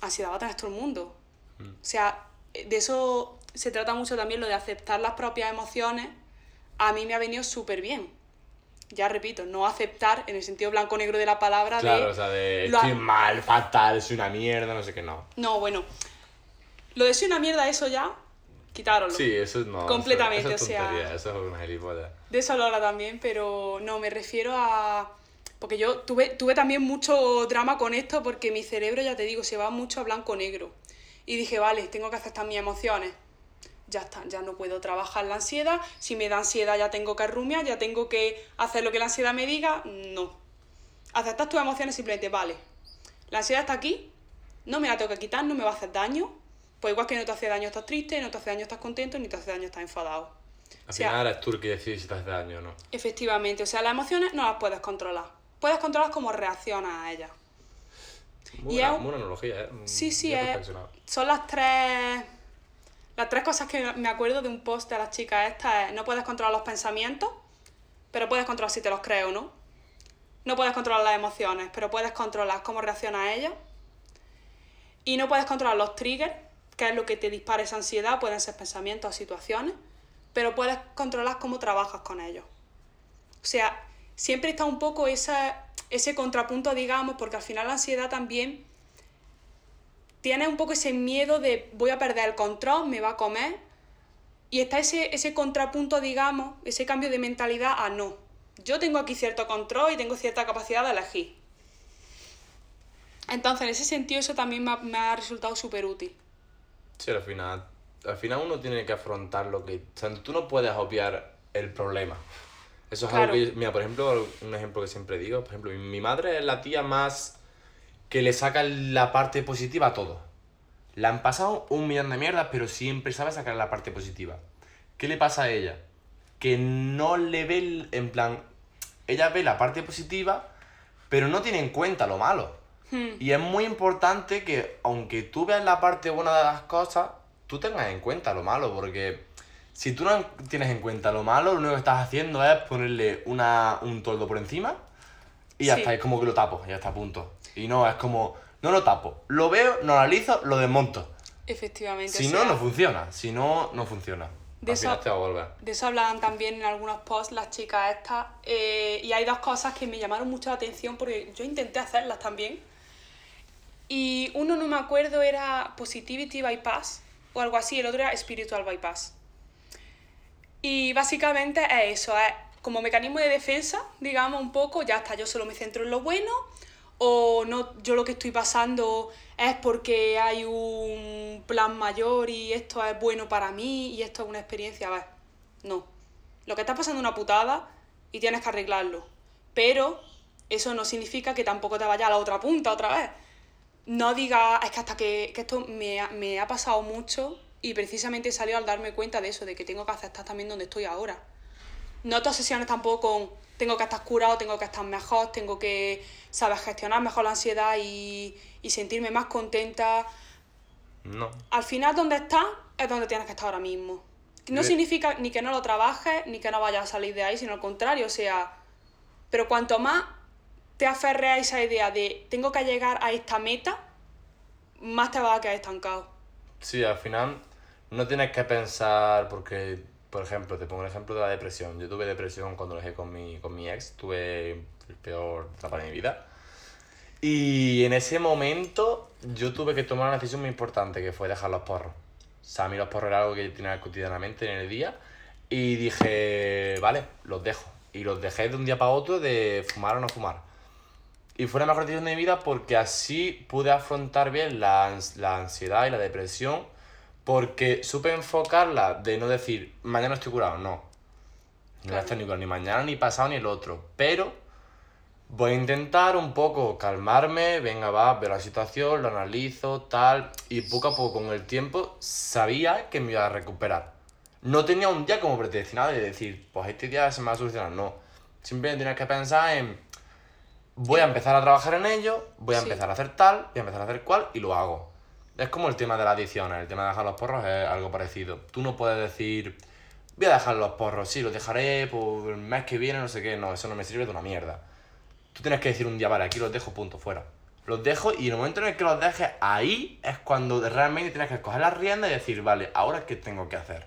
ansiedad va a tener todo el mundo. O sea, de eso se trata mucho también lo de aceptar las propias emociones. A mí me ha venido súper bien. Ya repito, no aceptar en el sentido blanco-negro de la palabra Claro, de... o sea, de lo- estoy mal, fatal, soy una mierda, no sé qué, no. No, bueno. Lo de soy una mierda, eso ya, quitároslo. Sí, eso no. Completamente, eso, eso es o sea- Eso es una gilipollas. De eso hablo ahora también, pero no, me refiero a... Porque yo tuve, tuve también mucho drama con esto porque mi cerebro, ya te digo, se va mucho a blanco-negro. Y dije, vale, tengo que aceptar mis emociones. Ya está, ya no puedo trabajar la ansiedad. Si me da ansiedad ya tengo que rumiar, ya tengo que hacer lo que la ansiedad me diga. No. Aceptar tus emociones simplemente, vale. La ansiedad está aquí, no me la tengo que quitar, no me va a hacer daño. Pues igual que no te hace daño estás triste, no te hace daño estás contento, ni te hace daño estás enfadado. Al sea- final eres tú el que decides si te hace daño o no. Efectivamente, o sea, las emociones no las puedes controlar. Puedes controlar cómo reaccionas a ellas. Muy Y buena, es analogía, ¿eh? Sí, sí, Bien es- son las tres las tres cosas que me acuerdo de un post de las chicas estas es no puedes controlar los pensamientos, pero puedes controlar si te los crees o no. No puedes controlar las emociones, pero puedes controlar cómo reaccionas a ellas. Y no puedes controlar los triggers, que es lo que te dispara esa ansiedad, pueden ser pensamientos o situaciones, pero puedes controlar cómo trabajas con ellos. O sea, siempre está un poco esa, ese contrapunto, digamos, porque al final la ansiedad también tiene un poco ese miedo de voy a perder el control, me va a comer. Y está ese, ese contrapunto, digamos, ese cambio de mentalidad a no. Yo tengo aquí cierto control y tengo cierta capacidad de elegir. Entonces, en ese sentido, eso también me ha, resultado súper útil. Sí, al final, al final uno tiene que afrontar lo que... Tú no puedes obviar el problema. Eso es algo que... Mira, por ejemplo, un ejemplo que siempre digo, por ejemplo, mi- madre es la tía más que le saca la parte positiva a todo. Le han pasado un millón de mierdas, pero siempre sabe sacar la parte positiva. ¿Qué le pasa a ella? Que no le ve, el- en plan, ella ve la parte positiva, pero no tiene en cuenta lo malo. Y es muy importante que, aunque tú veas la parte buena de las cosas, tú tengas en cuenta lo malo, porque si tú no tienes en cuenta lo malo, lo único que estás haciendo es ponerle una, un toldo por encima y ya Sí. está, es como que lo tapo, ya está a punto. Y no, es como, no lo tapo, lo veo, lo analizo, lo desmonto. Efectivamente. Si o no, sea, no funciona, si no, no funciona. De Al final eso- te va a volver. De eso hablaban también en algunos posts las chicas estas. eh, y hay dos cosas que me llamaron mucho la atención porque yo intenté hacerlas también. Y uno no me acuerdo era Positivity Bypass o algo así, el otro era Spiritual Bypass. Y básicamente es eso, es como mecanismo de defensa, digamos un poco, ya está, yo solo me centro en lo bueno o no, yo lo que estoy pasando es porque hay un plan mayor y esto es bueno para mí y esto es una experiencia, a ver, no. Lo que está pasando es una putada y tienes que arreglarlo. Pero eso no significa que tampoco te vaya a la otra punta otra vez. No digas, es que hasta que, que esto me me ha pasado mucho y precisamente salió al darme cuenta de eso, de que tengo que aceptar también donde estoy ahora. No te obsesiones tampoco con tengo que estar curado, tengo que estar mejor, tengo que saber gestionar mejor la ansiedad y, y sentirme más contenta. No. Al final donde estás es donde tienes que estar ahora mismo. No significa ni que no lo trabajes, ni que no vayas a salir de ahí, sino al contrario, o sea, pero cuanto más te aferres a esa idea de tengo que llegar a esta meta, más te vas a quedar estancado. Sí, al final no tienes que pensar, porque, por ejemplo, te pongo el ejemplo de la depresión. Yo tuve depresión cuando lo dejé con mi, con mi ex, tuve el peor etapa de mi vida. Y en ese momento yo tuve que tomar una decisión muy importante, que fue dejar los porros. O sea, a mí los porros era algo que yo tenía cotidianamente en el día. Y dije, vale, los dejo. Y los dejé de un día para otro de fumar o no fumar. Y fue la mejor decisión de mi vida porque así pude afrontar bien la, la ansiedad y la depresión porque supe enfocarla de no decir, mañana estoy curado, no. No Claro. estar ni curado ni mañana, ni pasado, ni el otro. Pero voy a intentar un poco calmarme, venga, va, veo la situación, lo analizo, tal. Y poco a poco, con el tiempo, sabía que me iba a recuperar. No tenía un día como predestinado de decir, pues este día se me va a solucionar, no. Simplemente tienes que pensar en, voy a empezar a trabajar en ello, voy a Sí. empezar a hacer tal, voy a empezar a hacer cual y lo hago. Es como el tema de las adicciones, el tema de dejar los porros es algo parecido. Tú no puedes decir, voy a dejar los porros, sí, los dejaré por el mes que viene, no sé qué, no, eso no me sirve de una mierda. Tú tienes que decir un día, vale, aquí los dejo, punto, fuera. Los dejo y en el momento en el que los dejes, ahí es cuando realmente tienes que coger las riendas y decir, vale, ahora qué tengo que hacer.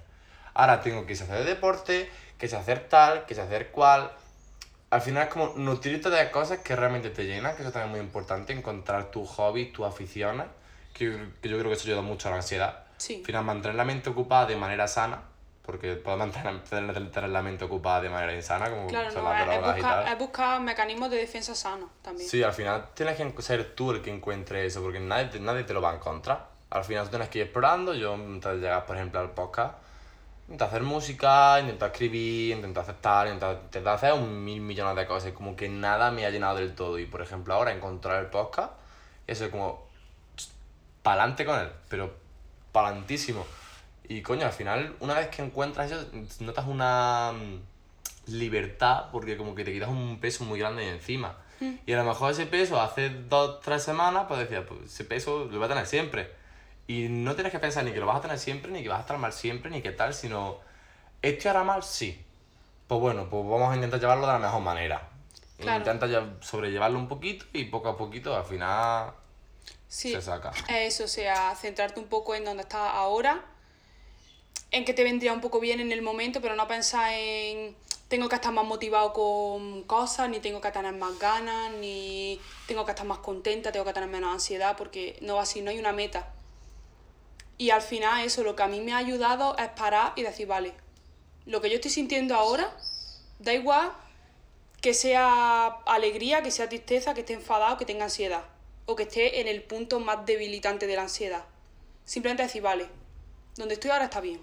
Ahora tengo que hacer deporte, que sé hacer tal, que sé hacer cual. Al final es como nutrirte de cosas que realmente te llenan, que eso también es muy importante, encontrar tus hobbies, tus aficiones, que, que yo creo que eso ayuda mucho a la ansiedad. Sí. Al final, mantener la mente ocupada de manera sana, porque puedes mantener, tener, tener la mente ocupada de manera insana, como Claro, son no, las es, es drogas y buscar, tal. es buscar mecanismos de defensa sanos también. Sí, al final tienes que ser tú el que encuentre eso, porque nadie, nadie te lo va a encontrar. Al final tú tienes que ir explorando. Yo intenté llegar, por ejemplo, al podcast, intenté hacer música, intenté escribir, intenté hacer tal, intenté, intenté hacer un mil millones de cosas. Como que nada me ha llenado del todo. Y por ejemplo, ahora encontrar el podcast, eso es como. Pa'lante con él, pero palantísimo. Y coño, al final, una vez que encuentras eso, notas una mm, libertad porque como que te quitas un peso muy grande de encima. Y a lo mejor ese peso hace dos, tres semanas, pues decías, pues ese peso lo voy a tener siempre. Y no tienes que pensar ni que lo vas a tener siempre, ni que vas a estar mal siempre, ni que tal, sino, ¿esto hará mal? Sí. Pues bueno, pues vamos a intentar llevarlo de la mejor manera. Claro. Intenta sobrellevarlo un poquito y poco a poquito al final Sí, se saca. es eso, o sea, centrarte un poco en donde estás ahora, en que te vendría un poco bien en el momento, pero no pensar en tengo que estar más motivado con cosas, ni tengo que tener más ganas, ni tengo que estar más contenta, tengo que tener menos ansiedad, porque no va así, no hay una meta. Y al final eso, lo que a mí me ha ayudado es parar y decir, vale, lo que yo estoy sintiendo ahora, da igual que sea alegría, que sea tristeza, que esté enfadado, que tenga ansiedad, o que esté en el punto más debilitante de la ansiedad. Simplemente decir, vale, donde estoy ahora está bien.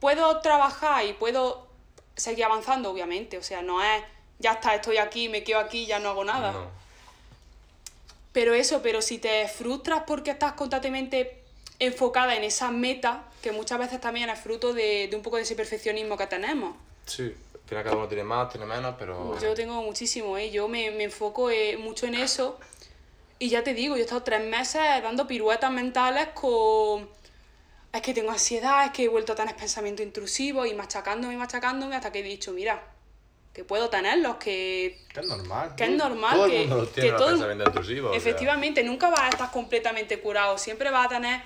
Puedo trabajar y puedo seguir avanzando, obviamente, o sea, no es, ya está, estoy aquí, me quedo aquí, ya no hago nada. No. Pero eso, pero si te frustras porque estás constantemente enfocada en esa meta, que muchas veces también es fruto de, de un poco de ese perfeccionismo que tenemos. Sí. Al final cada uno tiene más, tiene menos, pero... Yo tengo muchísimo, ¿eh? Yo me, me enfoco eh, mucho en eso. Y ya te digo, yo he estado tres meses dando piruetas mentales con... Es que tengo ansiedad, es que he vuelto a tener pensamientos intrusivos y machacándome y machacándome hasta que he dicho, mira, que puedo tenerlos, que Que es normal. Que es Todo- normal Todo que- el mundo los tiene que los todo el- pensamientos intrusivos. o sea. Efectivamente, nunca vas a estar completamente curado, siempre vas a tener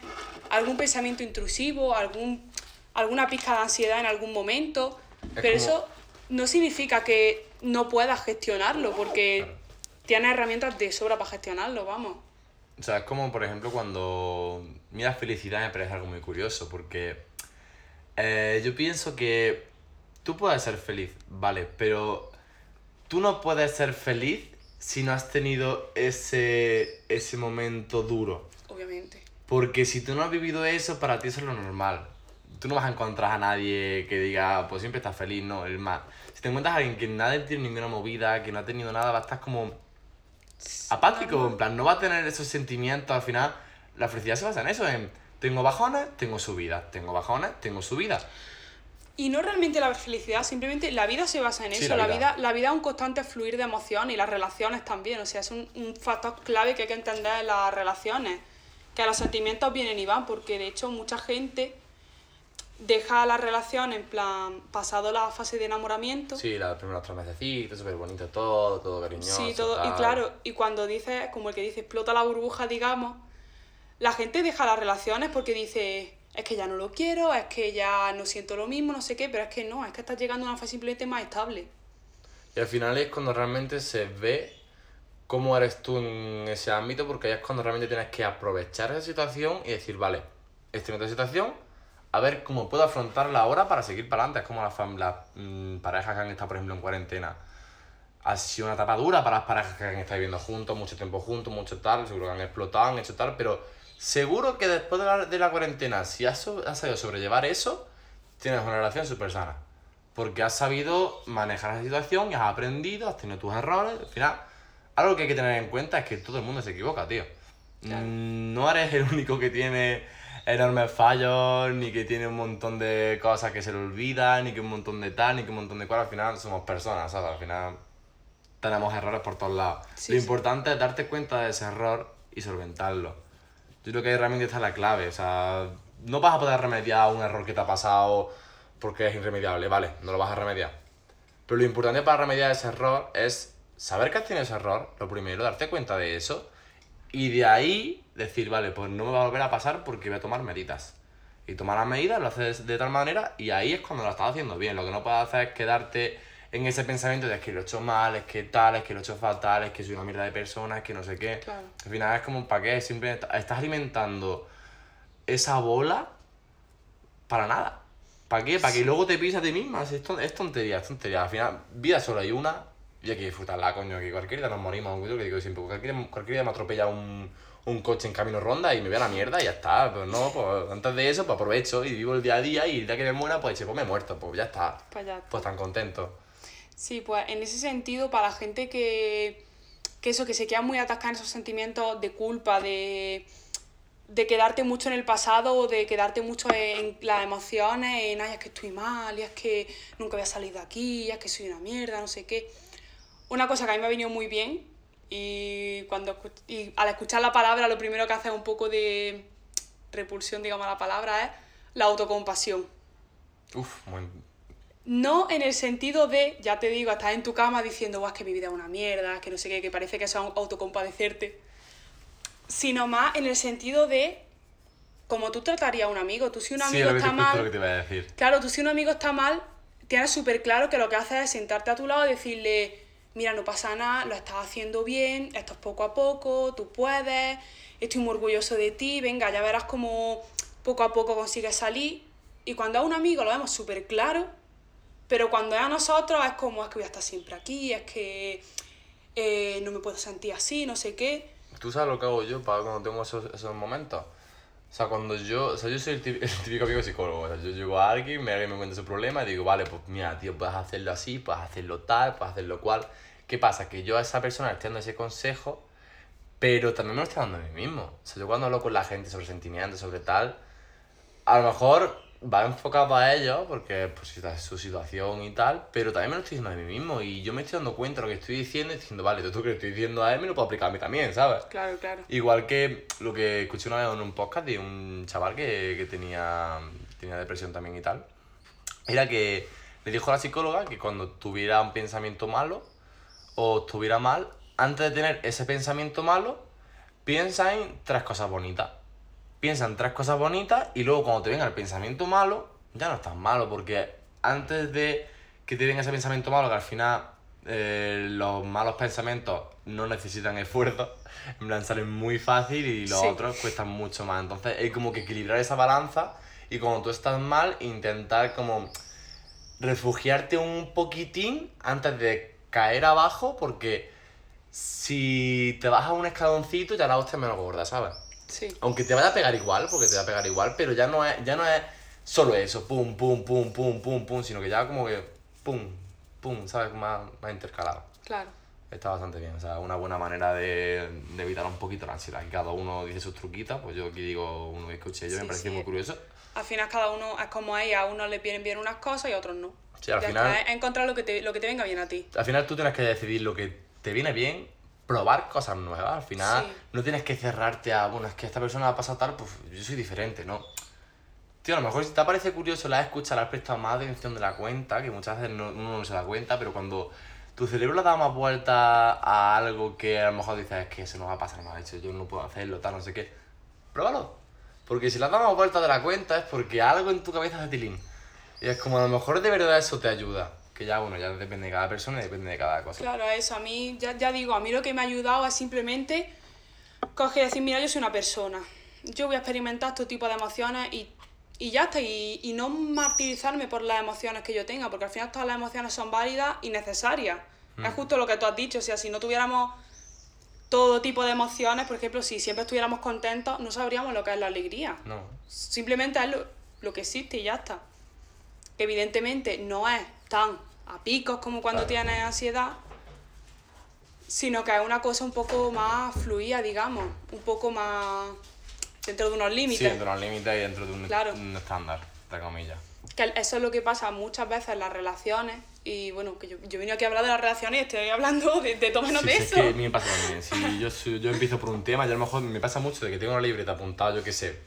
algún pensamiento intrusivo, algún, alguna pizca de ansiedad en algún momento, Es pero como- eso no significa que no puedas gestionarlo, porque Claro. tienes herramientas de sobra para gestionarlo, vamos. O sea, es como, por ejemplo, cuando miras felicidad me parece algo muy curioso, porque eh, yo pienso que tú puedes ser feliz, vale, pero tú no puedes ser feliz si no has tenido ese, ese momento duro. Obviamente. Porque si tú no has vivido eso, para ti eso es lo normal. Tú no vas a encontrar a nadie que diga, pues siempre estás feliz, no, es más. Si te encuentras a alguien que nadie tiene ninguna movida, que no ha tenido nada, va a estar como apático, en plan, no va a tener esos sentimientos, al final, la felicidad se basa en eso, en tengo bajones, tengo subidas, tengo bajones, tengo subidas. Y no realmente la felicidad, simplemente la vida se basa en Sí, eso. la la, vida. la vida es un constante fluir de emociones y las relaciones también. O sea, es un, un factor clave que hay que entender en las relaciones. Que los sentimientos vienen y van, porque de hecho mucha gente deja la relación en plan pasado la fase de enamoramiento. Sí, los primeros tres mesecitos, súper bonito todo, todo cariñoso. Sí, todo. Y claro, y cuando dices, como el que dice, explota la burbuja, digamos, la gente deja las relaciones porque dice, es que ya no lo quiero, es que ya no siento lo mismo, no sé qué, pero es que no, es que estás llegando a una fase simplemente más estable. Y al final es cuando realmente se ve cómo eres tú en ese ámbito, porque ahí es cuando realmente tienes que aprovechar esa situación y decir, vale, estoy en esta situación, a ver cómo puedo afrontarla ahora para seguir para adelante. Es como las, las mm, parejas que han estado, por ejemplo, en cuarentena. Ha sido una etapa dura para las parejas que han estado viviendo juntos, mucho tiempo juntos, mucho tal, seguro que han explotado, han hecho tal, pero seguro que después de la, de la cuarentena, si has, so- has sabido sobrellevar eso, tienes una relación súper sana. Porque has sabido manejar la situación y has aprendido, has tenido tus errores. Al final, algo que hay que tener en cuenta es que todo el mundo se equivoca, tío. Claro. No eres el único que tiene enormes fallos, ni que tiene un montón de cosas que se le olvidan, ni que un montón de tal, ni que un montón de cual. Al final somos personas, ¿sabes? Al final tenemos errores por todos lados. Sí, Lo sí. importante es darte cuenta de ese error y solventarlo. Yo creo que ahí realmente está la clave. O sea, no vas a poder remediar un error que te ha pasado porque es irremediable, vale, no lo vas a remediar. Pero lo importante para remediar ese error es saber que has tenido ese error, lo primero, darte cuenta de eso, y de ahí decir, vale, pues no me va a volver a pasar porque voy a tomar medidas. Y tomar las medidas lo haces de tal manera y ahí es cuando lo estás haciendo bien. Lo que no puedes hacer es quedarte en ese pensamiento de es que lo he hecho mal, es que tal, es que lo he hecho fatal, es que soy una mierda de persona, es que no sé qué. Claro. Al final es como, ¿para qué? Siempre est- estás alimentando esa bola para nada. ¿Para qué? Para que luego te pises a ti misma. Es, ton- es tontería, es tontería. Al final, vida solo hay una y hay que disfrutarla, coño. Que cualquier día nos morimos. Yo que digo siempre, cualquier, cualquier día me atropella un, un coche en camino ronda y me voy a la mierda y ya está. Pero no, pues antes de eso, pues aprovecho y vivo el día a día y el día que me muera, pues, che, pues me he muerto. Pues ya está. Pues ya está. Pues tan contento. Sí, pues en ese sentido, para la gente que, que eso, que se queda muy atascada en esos sentimientos de culpa, de, de quedarte mucho en el pasado o de quedarte mucho en las emociones, en ay, es que estoy mal, y es que nunca voy a salir de aquí, y es que soy una mierda, no sé qué. Una cosa que a mí me ha venido muy bien y, cuando, y al escuchar la palabra lo primero que hace es un poco de repulsión, digamos, a la palabra es la autocompasión. Uf, muy... No en el sentido de, ya te digo, estás en tu cama diciendo, guau, es que mi vida es una mierda, que no sé qué, que parece que eso es autocompadecerte sino más en el sentido de como tú tratarías a un amigo. Tú si un amigo está mal... Lo que te a decir. Claro, tú si un amigo está mal, tienes súper claro que lo que haces es sentarte a tu lado y decirle, mira, no pasa nada, lo estás haciendo bien, esto es poco a poco, tú puedes, estoy muy orgulloso de ti, venga, ya verás cómo poco a poco consigues salir. Y cuando a un amigo lo vemos súper claro, pero cuando es a nosotros es como, es que voy a estar siempre aquí, es que eh, no me puedo sentir así, no sé qué. ¿Tú sabes lo que hago yo para cuando tengo esos, esos momentos? O sea, cuando yo, o sea, yo soy el típico, amigo psicólogo. O sea, yo llego a alguien, me, alguien me cuenta su problema y digo, vale, pues mira, tío, puedes hacerlo así, puedes hacerlo tal, puedes hacerlo cual. ¿Qué pasa? Que yo a esa persona le estoy dando ese consejo, pero también me lo estoy dando a mí mismo. O sea, yo cuando hablo con la gente sobre sentimientos, sobre tal, a lo mejor va enfocado a ellos, porque pues, es su situación y tal, pero también me lo estoy diciendo a mí mismo y yo me estoy dando cuenta de lo que estoy diciendo y diciendo, vale, todo lo que estoy diciendo a él me lo puedo aplicar a mí también, ¿sabes? Claro, claro. Igual que lo que escuché una vez en un podcast de un chaval que, que tenía, tenía depresión también y tal, era que le dijo a la psicóloga que cuando tuviera un pensamiento malo o estuviera mal, antes de tener ese pensamiento malo, piensa en tres cosas bonitas piensa en tres cosas bonitas y luego cuando te venga el pensamiento malo, ya no estás malo, porque antes de que te venga ese pensamiento malo, que al final eh, los malos pensamientos no necesitan esfuerzo, en plan salen muy fácil y los otros cuestan mucho más. Entonces hay como que equilibrar esa balanza y cuando tú estás mal, intentar como refugiarte un poquitín antes de caer abajo, porque si te bajas un escaloncito ya la hostia menos gorda, ¿sabes? Aunque te vaya a pegar igual, porque te va a pegar igual, pero ya no es, ya no es solo eso, pum, pum, pum, pum, pum, pum, sino que ya como que pum, pum, ¿sabes? Más, más intercalado. Claro. Está bastante bien, o sea, una buena manera de, de evitar un poquito la ansiedad. Y cada uno dice sus truquitas, pues yo aquí digo uno que escuché yo, me pareció muy curioso. Al final cada uno es como hay, a uno le vienen bien unas cosas y a otros no. Sí, al final... encontrar lo que, te, lo que te venga bien a ti. Al final tú tienes que decidir lo que te viene bien probar cosas nuevas. Al final no tienes que cerrarte a, bueno, es que esta persona ha pasado tal, pues yo soy diferente, ¿no? Tío, a lo mejor si te parece curioso la escuchado, la has prestado más atención de la cuenta, que muchas veces no, uno no se da cuenta, pero cuando tu cerebro le da más vuelta a algo que a lo mejor dices, es que se nos va a pasar mal, hecho, yo no puedo hacerlo, tal, no sé qué, pruébalo. Porque si le has dado más vuelta de la cuenta es porque algo en tu cabeza hace tilín. Y es como a lo mejor de verdad eso te ayuda que ya, bueno, ya depende de cada persona y depende de cada cosa. Claro, eso, a mí, ya, ya digo, a mí lo que me ha ayudado es simplemente coger y decir, mira, yo soy una persona, yo voy a experimentar este tipo de emociones y, y ya está, y, y, no martirizarme por las emociones que yo tenga, porque al final todas las emociones son válidas y necesarias. Es mm. justo lo que tú has dicho, o sea, si no tuviéramos todo tipo de emociones, por ejemplo, si siempre estuviéramos contentos, no sabríamos lo que es la alegría. No. Simplemente es lo, lo que existe y ya está. Evidentemente no es tan a picos como cuando tienes ansiedad, sino que es una cosa un poco más fluida, digamos, un poco más dentro de unos límites. Sí, dentro de unos límites y dentro de un, estándar, entre comillas. Que eso es lo que pasa muchas veces en las relaciones. Y bueno, que yo, yo vine aquí a hablar de las relaciones y estoy hablando de, de todo menos de eso. Es que a mí me pasa también. Si yo, yo empiezo por un tema, y a lo mejor me pasa mucho de que tengo una libreta apuntada, yo qué sé,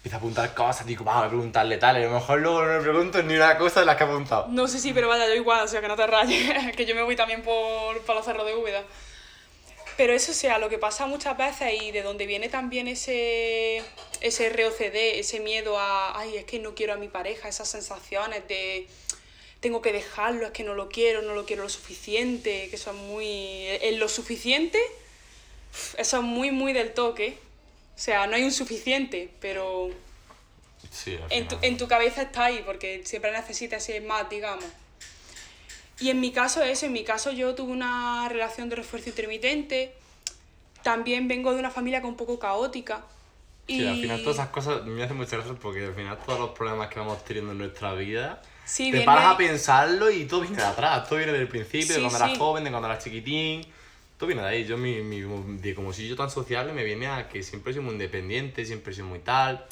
empieza a apuntar cosas, digo, vamos a preguntarle tal, y a lo mejor luego no le pregunto ni una cosa de las que ha apuntado. No sé si, pero vaya, yo igual, o sea, que no te rayes, que yo me voy también por, por los cerros de Úbeda. Pero eso, sea, lo que pasa muchas veces y de donde viene también ese, ese ROCD, ese miedo a, ay, es que no quiero a mi pareja, esas sensaciones de tengo que dejarlo, es que no lo quiero, no lo quiero lo suficiente, que son muy... En lo suficiente, eso es muy, muy del toque sea, no hay un suficiente, pero en, tu, en tu cabeza está ahí, porque siempre necesitas más, digamos. Y en mi caso eso, en mi caso yo tuve una relación de refuerzo intermitente, también vengo de una familia que un poco caótica. Sí, al final todas esas cosas me hacen mucha gracia porque al final todos los problemas que vamos teniendo en nuestra vida, sí, te paras a pensarlo y todo viene de atrás, todo viene del principio, de cuando eras joven, de cuando eras chiquitín Todo viene de ahí. Yo, mi, mi, de como soy yo tan sociable, me viene a que siempre soy muy independiente, siempre soy muy tal.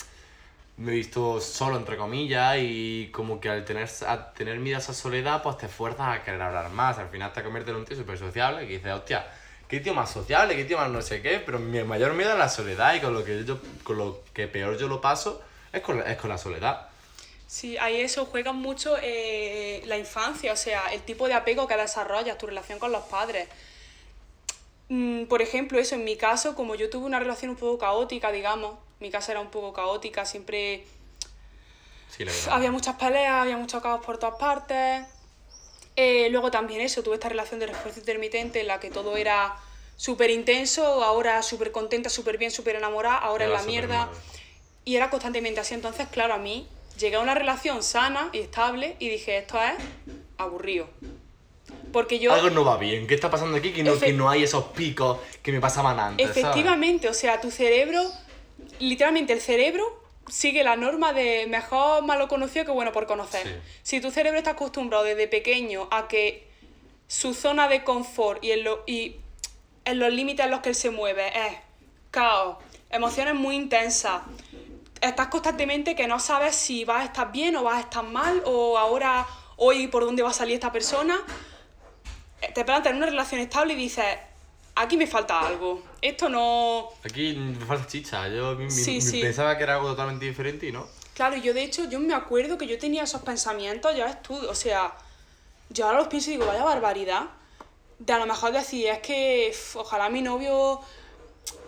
Me he visto solo, entre comillas, y como que al tener, al tener miedo a esa soledad, pues te esfuerzas a querer hablar más. Al final te conviertes en un tío súper sociable que dices, hostia, qué tío más sociable, qué tío más no sé qué, pero mi mayor miedo es la soledad y con lo que, yo, con lo que peor yo lo paso es con, es con la soledad. Sí, ahí eso juega mucho eh, la infancia, o sea, el tipo de apego que desarrollas, tu relación con los padres. Mm, por ejemplo, eso, en mi caso, como yo tuve una relación un poco caótica, digamos, mi casa era un poco caótica, siempre Sí, la verdad. había muchas peleas, había muchos caos por todas partes. Eh, luego también eso, tuve esta relación de refuerzo intermitente en la que todo era súper intenso, ahora súper contenta, súper bien, súper enamorada, ahora en la mierda. mal. Y era constantemente así. Entonces, claro, a mí llegué a una relación sana y estable y dije, esto es aburrido. Porque yo... Algo no va bien. ¿Qué está pasando aquí? Que no, que no hay esos picos que me pasaban antes. ¿sabes? Efectivamente, o sea, tu cerebro, literalmente el cerebro sigue la norma de mejor malo conocido que bueno por conocer. Sí. Si tu cerebro está acostumbrado desde pequeño a que su zona de confort y en, lo- y en los límites en los que él se mueve es caos, emociones muy intensas, estás constantemente que no sabes si vas a estar bien o vas a estar mal o ahora, hoy por dónde va a salir esta persona, te plantas en una relación estable y dices, aquí me falta algo, esto no... Aquí me falta chicha. Yo mi- mi- Sí, mi- sí. pensaba que era algo totalmente diferente y no. Claro, yo de hecho, yo me acuerdo que yo tenía esos pensamientos, ya tú, o sea, yo ahora los pienso y digo, vaya barbaridad, de a lo mejor decir, es que ojalá mi novio,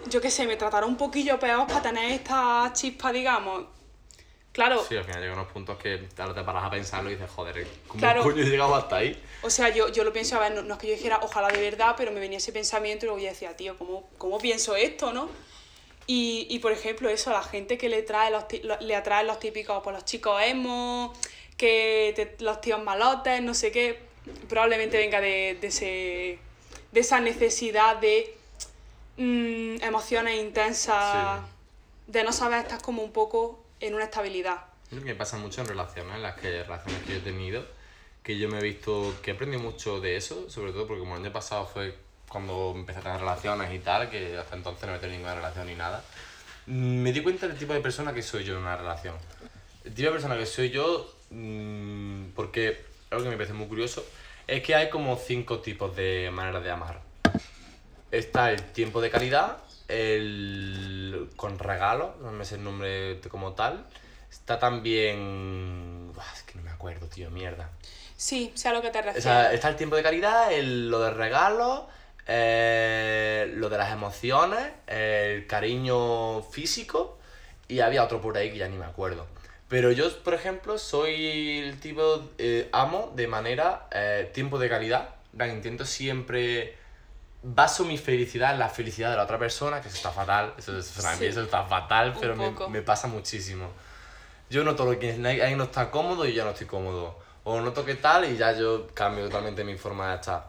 yo qué sé, me tratara un poquillo peor para tener esta chispa, digamos. Claro, Sí, al final llegan unos puntos que ahora te paras a pensarlo y dices, joder, ¿cómo Claro. coño he llegado hasta ahí? O sea, yo, yo lo pienso, a ver, no, no es que yo dijera ojalá de verdad, pero me venía ese pensamiento y luego yo decía, tío, ¿cómo, cómo pienso esto, no? Y, y, por ejemplo, eso, a la gente que le, trae los, le atraen los típicos, pues los chicos emo, que te- los tíos malotes, no sé qué, probablemente venga de, de, ese, de esa necesidad de mm, emociones intensas, de no saber, estás como un poco en una estabilidad. Me pasa mucho en relaciones, en las que, relaciones que yo he tenido, que yo me he visto, que he aprendido mucho de eso, sobre todo porque como el año pasado fue cuando empecé a tener relaciones y tal, que hasta entonces no he tenido ninguna relación ni nada, mm, me di cuenta del tipo de persona que soy yo en una relación. El tipo de persona que soy yo, mm, porque algo que me parece muy curioso, es que hay como cinco tipos de maneras de amar. Está el tiempo de calidad, el con regalo, no me sé el nombre como tal. Está también... Es que no me acuerdo, tío, mierda. Sí, sé a lo que te O refieres. sea, está el tiempo de calidad, el, lo de regalo, eh, lo de las emociones, el cariño físico y había otro por ahí que ya ni me acuerdo. Pero yo, por ejemplo, soy el tipo, eh, amo de manera eh, tiempo de calidad. Intento siempre baso mi felicidad en la felicidad de la otra persona, que eso está fatal, eso, eso, Sí. eso está fatal, pero me, me pasa muchísimo. Yo noto lo que alguien no está cómodo y yo no estoy cómodo. O noto que tal y ya yo cambio totalmente mi forma de estar.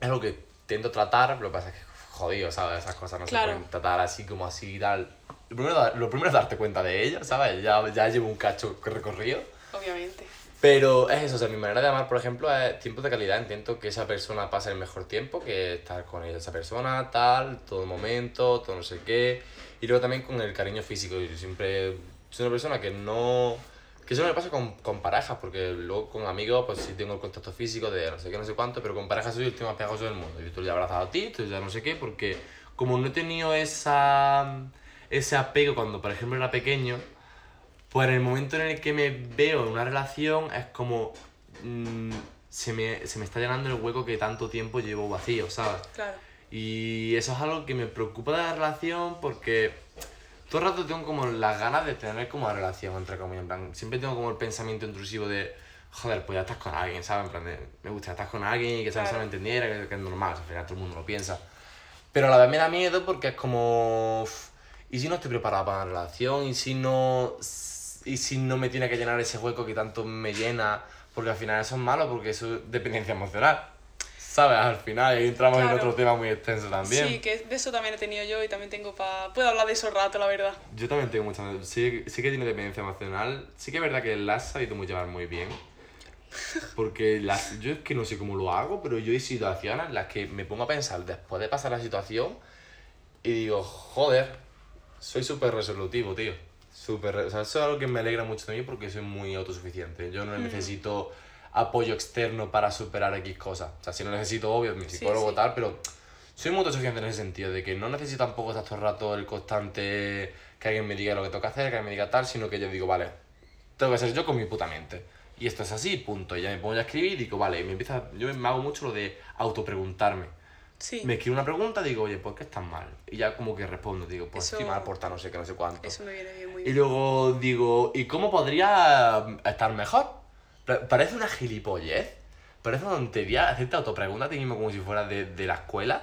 Es lo que intento tratar, lo que pasa es que jodido, ¿sabes? Esas cosas no Claro. se pueden tratar así como así y tal. Lo primero, lo primero es darte cuenta de ello, ¿sabes? Ya, ya llevo un cacho recorrido. Obviamente. Pero es eso, o sea, mi manera de amar, por ejemplo, es tiempo de calidad. Intento que esa persona pase el mejor tiempo, que estar con ella, esa persona, tal, todo momento, todo no sé qué. Y luego también con el cariño físico. Yo siempre soy una persona que no... Que eso no me pasa con, con parejas, porque luego con amigos, pues sí tengo el contacto físico de no sé qué, no sé cuánto, pero con parejas soy el más pegajoso del mundo. Yo te he abrazado a ti, tú ya no sé qué, porque como no he tenido esa, ese apego cuando, por ejemplo, era pequeño, pues en el momento en el que me veo en una relación es como mm, se, me, se me está llenando el hueco que tanto tiempo llevo vacío, ¿sabes? Claro. Y eso es algo que me preocupa de la relación porque todo el rato tengo como las ganas de tener como una relación, entre comillas. En plan, siempre tengo como el pensamiento intrusivo de, joder, pues ya estás con alguien, ¿sabes? En plan, de, me gusta estar con alguien y que Claro. me entendiera, que, que es normal, al final todo el mundo lo piensa. Pero a la vez me da miedo porque es como, ¿y si no estoy preparado para una relación? ¿Y si no, y si no me tiene que llenar ese hueco que tanto me llena? Porque al final eso es malo, porque eso es dependencia emocional. ¿Sabes? Al final ahí entramos en Claro. otro tema muy extenso también. Sí, que de eso también he tenido yo y también tengo para... Puedo hablar de eso rato, la verdad. Yo también tengo mucha... Sí, sí que tiene dependencia emocional. Sí que es verdad que la has sabido muy llevar muy bien. Porque las, yo es que no sé cómo lo hago, pero yo hay situaciones en las que me pongo a pensar después de pasar la situación y digo, joder, soy súper resolutivo, tío. Súper, o sea, eso es algo que me alegra mucho de mí porque soy muy autosuficiente. Yo no necesito apoyo externo para superar X cosas. O sea, si lo necesito, obvio, mi Sí, psicólogo sí. tal, pero soy muy autosuficiente en ese sentido, de que no necesito tampoco estar todo el rato el constante que alguien me diga lo que tengo que hacer, que alguien me diga tal, sino que yo digo, vale, tengo que ser yo con mi puta mente. Y esto es así, punto. Y ya me pongo a escribir y digo, vale, y me empieza, yo me hago mucho lo de autopreguntarme. Sí, Me escribo una pregunta, digo, oye, ¿por qué estás mal? Y ya como que respondo, digo, pues Eso- estoy mal por tal, no sé qué, no sé cuánto. eso me viene bien, muy Y bien. luego digo, ¿y cómo podría estar mejor? Pa- Parece una gilipollez, parece una tontería hacerte autopregunta a ti mismo como si fueras de, de la escuela,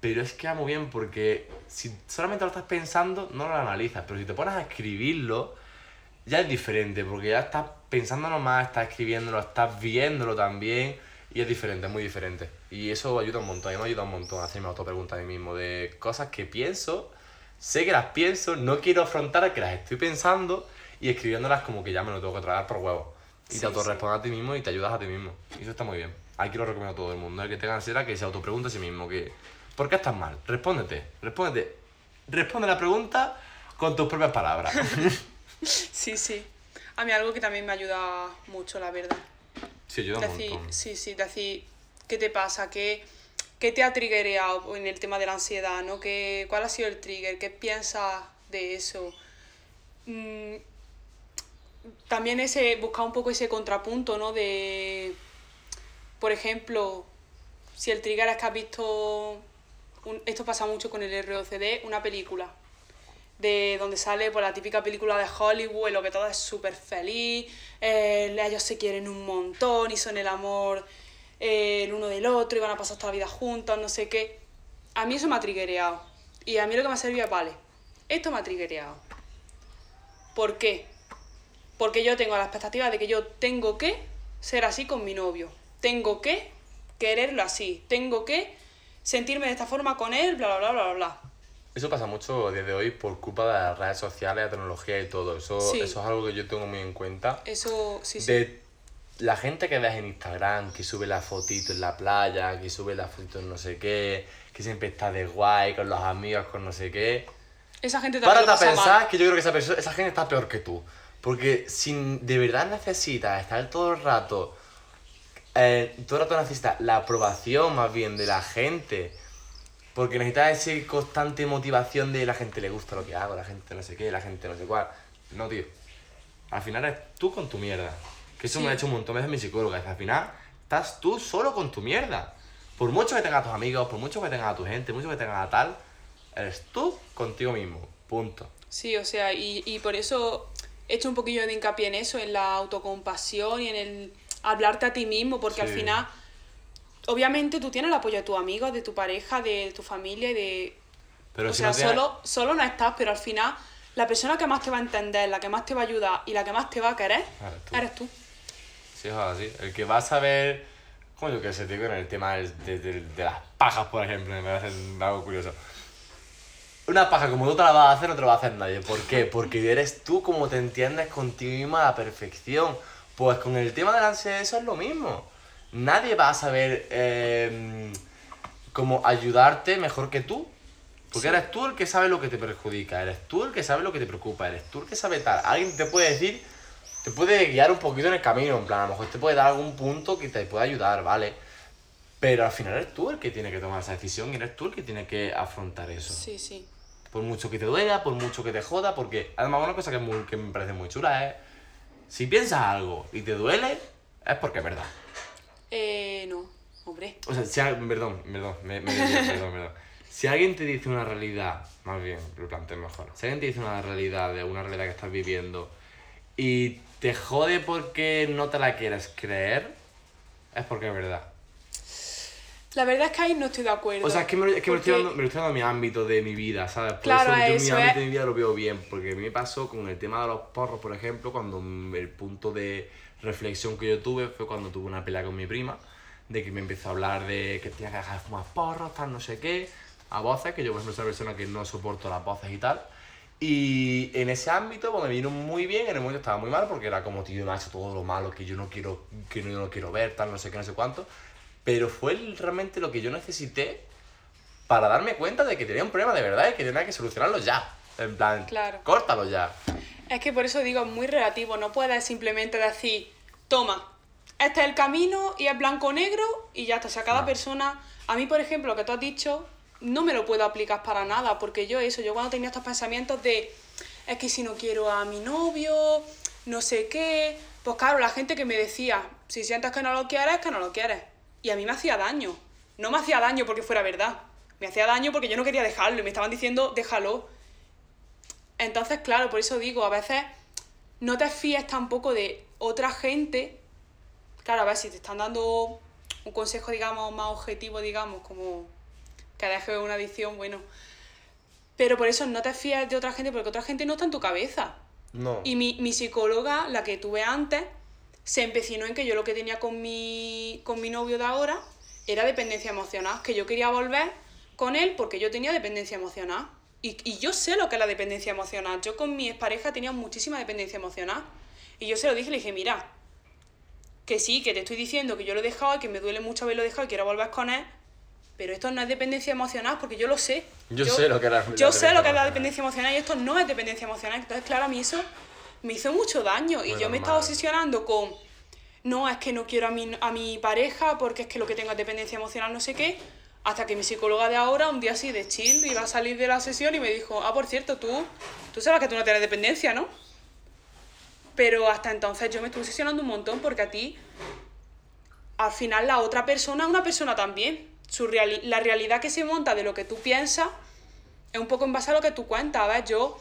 pero es que va muy bien porque si solamente lo estás pensando, no lo analizas, pero si te pones a escribirlo, ya es diferente, porque ya estás pensándolo más, estás escribiéndolo, estás viéndolo también, y es diferente, es muy diferente. Y eso ayuda un montón, a mí me ayuda un montón a hacerme autopreguntas a mí mismo de cosas que pienso, sé que las pienso, no quiero afrontar que las estoy pensando y escribiéndolas como que ya me lo tengo que tragar por huevo. Y Sí, te autorrespondes a ti mismo y te ayudas a ti mismo. Y eso está muy bien. Aquí lo recomiendo a todo el mundo, el que tenga ansiedad, que se autopregunte a sí mismo, que ¿por qué estás mal? Respóndete, respóndete. Responde la pregunta con tus propias palabras. Sí, sí. A mí algo que también me ayuda mucho, la verdad. Sí, ayuda un montón. sí, sí, decir, ¿qué te pasa? ¿Qué, qué te ha triggereado en el tema de la ansiedad? ¿no? ¿Qué, ¿Cuál ha sido el trigger? ¿Qué piensas de eso? Mm, también ese, buscar un poco ese contrapunto, ¿no? De, por ejemplo, si el trigger es que has visto, esto pasa mucho con el ROCD, una película de donde sale pues, la típica película de Hollywood, lo que todo es súper feliz, eh, ellos se quieren un montón y son el amor eh, el uno del otro y van a pasar toda la vida juntos, no sé qué. A mí eso me ha triggereado. Y a mí lo que me ha servido es, vale, esto me ha triggereado. ¿Por qué? Porque yo tengo la expectativa de que yo tengo que ser así con mi novio. Tengo que quererlo así. Tengo que sentirme de esta forma con él, bla, bla, bla, bla, bla. Eso pasa mucho desde hoy por culpa de las redes sociales, la tecnología y todo. Eso, Sí. eso es algo que yo tengo muy en cuenta. Eso, sí, sí. De la gente que ves en Instagram, que sube la fotito en la playa, que sube la fotito en no sé qué, que siempre está de guay con los amigos, con no sé qué. Esa gente también Párate a pensar mal. que yo creo que esa, perso- esa gente está peor que tú. Porque si de verdad necesitas estar todo el rato, eh, todo el rato necesitas la aprobación más bien de la gente, porque necesitas esa constante motivación de la gente le gusta lo que hago, la gente no sé qué, la gente no sé cuál. No, tío. Al final eres tú con tu mierda. Que eso Sí. me ha hecho un montón de veces mi psicóloga. que al final estás tú solo con tu mierda. Por mucho que tengas a tus amigos, por mucho que tengas a tu gente, mucho que tengas a tal, eres tú contigo mismo. Punto. Sí, o sea, y, y por eso he hecho un poquillo de hincapié en eso, en la autocompasión y en el hablarte a ti mismo, porque al Sí. final, obviamente tú tienes el apoyo de tus amigos, de tu pareja, de tu familia y de... Pero o si sea, no tienes- solo, solo no estás, pero al final la persona que más te va a entender, la que más te va a ayudar y la que más te va a querer, Eres tú. eres tú. Sí, es así. El que va a saber, como yo que sé, tío, en el tema de, de- de las pajas, por ejemplo, me parece algo curioso. Una paja como tú te la vas a hacer, no te la va a hacer nadie. ¿Por qué? Porque eres tú como te entiendes contigo mismo a la perfección. Pues con el tema de la ansiedad eso es lo mismo. Nadie va a saber eh, cómo ayudarte mejor que tú. Porque eres tú el que sabe lo que te perjudica, eres tú el que sabe lo que te preocupa, eres tú el que sabe tal. Alguien te puede decir, te puede guiar un poquito en el camino, en plan, a lo mejor te puede dar algún punto que te pueda ayudar, ¿vale? Pero al final eres tú el que tiene que tomar esa decisión y eres tú el que tiene que afrontar eso. Sí, sí. Por mucho que te duela, por mucho que te joda, porque además una cosa que, muy- que me parece muy chula es, si piensas algo y te duele, es porque es verdad. Eh, no, hombre. O sea, si perdón, perdón, me, me perdón, perdón. Si alguien te dice una realidad, más bien, lo planteo mejor. Si alguien te dice una realidad de una realidad que estás viviendo y te jode porque no te la quieres creer, es porque es verdad. La verdad es que ahí no estoy de acuerdo. O sea, es que me, lo- es que me lo estoy porque- dando, me lo estoy dando a mi ámbito de mi vida, ¿sabes? Por Claro, eso yo en mi eso ámbito es. de mi vida lo veo bien, porque a mí me pasó con el tema de los porros, por ejemplo, cuando el punto de reflexión que yo tuve fue cuando tuve una pelea con mi prima, de que me empezó a hablar de que tenía que dejar de fumar porros, tal, no sé qué, a voces, que yo por ejemplo soy una persona que no soporto las voces y tal, Y en ese ámbito pues, me vino muy bien, en el momento estaba muy mal porque era como, tío, me ha hecho todo lo malo que yo no quiero, que yo no quiero ver, tal, no sé qué, no sé cuánto. Pero fue realmente lo que yo necesité para darme cuenta de que tenía un problema de verdad y que tenía que solucionarlo ya. En plan, Claro. córtalo ya. Es que por eso digo, es muy relativo. No puedes simplemente decir, toma, este es el camino y es blanco o negro y ya está. O sea, cada No. persona. A mí, por ejemplo, lo que tú has dicho, no me lo puedo aplicar para nada. Porque yo, eso, yo cuando tenía estos pensamientos de, es que si no quiero a mi novio, no sé qué. Pues claro, la gente que me decía, si sientes que no lo quieres, que no lo quieres. Y a mí me hacía daño. No me hacía daño porque fuera verdad. Me hacía daño porque yo no quería dejarlo y me estaban diciendo, déjalo. Entonces, claro, por eso digo, a veces no te fíes tampoco de otra gente. Claro, a ver si te están dando un consejo, digamos, más objetivo, digamos, como que dejes una adicción, bueno. Pero por eso no te fíes de otra gente porque otra gente no está en tu cabeza. No. Y mi, mi psicóloga, la que tuve antes, se empecinó en que yo lo que tenía con mi, con mi novio de ahora era dependencia emocional, que yo quería volver con él porque yo tenía dependencia emocional. Y, y yo sé lo que es la dependencia emocional. Yo con mi expareja tenía muchísima dependencia emocional. Y yo se lo dije, le dije, mira, que sí, que te estoy diciendo que yo lo he dejado y que me duele mucho haberlo dejado y quiero volver con él, pero esto no es dependencia emocional porque yo lo sé. Yo sé lo que es la- la Yo sé lo que es la dependencia emocional y esto no es dependencia emocional. Entonces, claro, a mí eso me hizo mucho daño y yo me estaba obsesionando con, no, es que no quiero a mi, a mi pareja porque es que lo que tengo es dependencia emocional, no sé qué. Hasta que mi psicóloga de ahora, un día así de chill, iba a salir de la sesión y me dijo, ah, por cierto, tú, tú sabes que tú no tienes dependencia, ¿no? Pero hasta entonces yo me estuve obsesionando un montón porque a ti, al final la otra persona es una persona también. Su reali- la realidad que se monta de lo que tú piensas es un poco en base a lo que tú cuentas. A ver, yo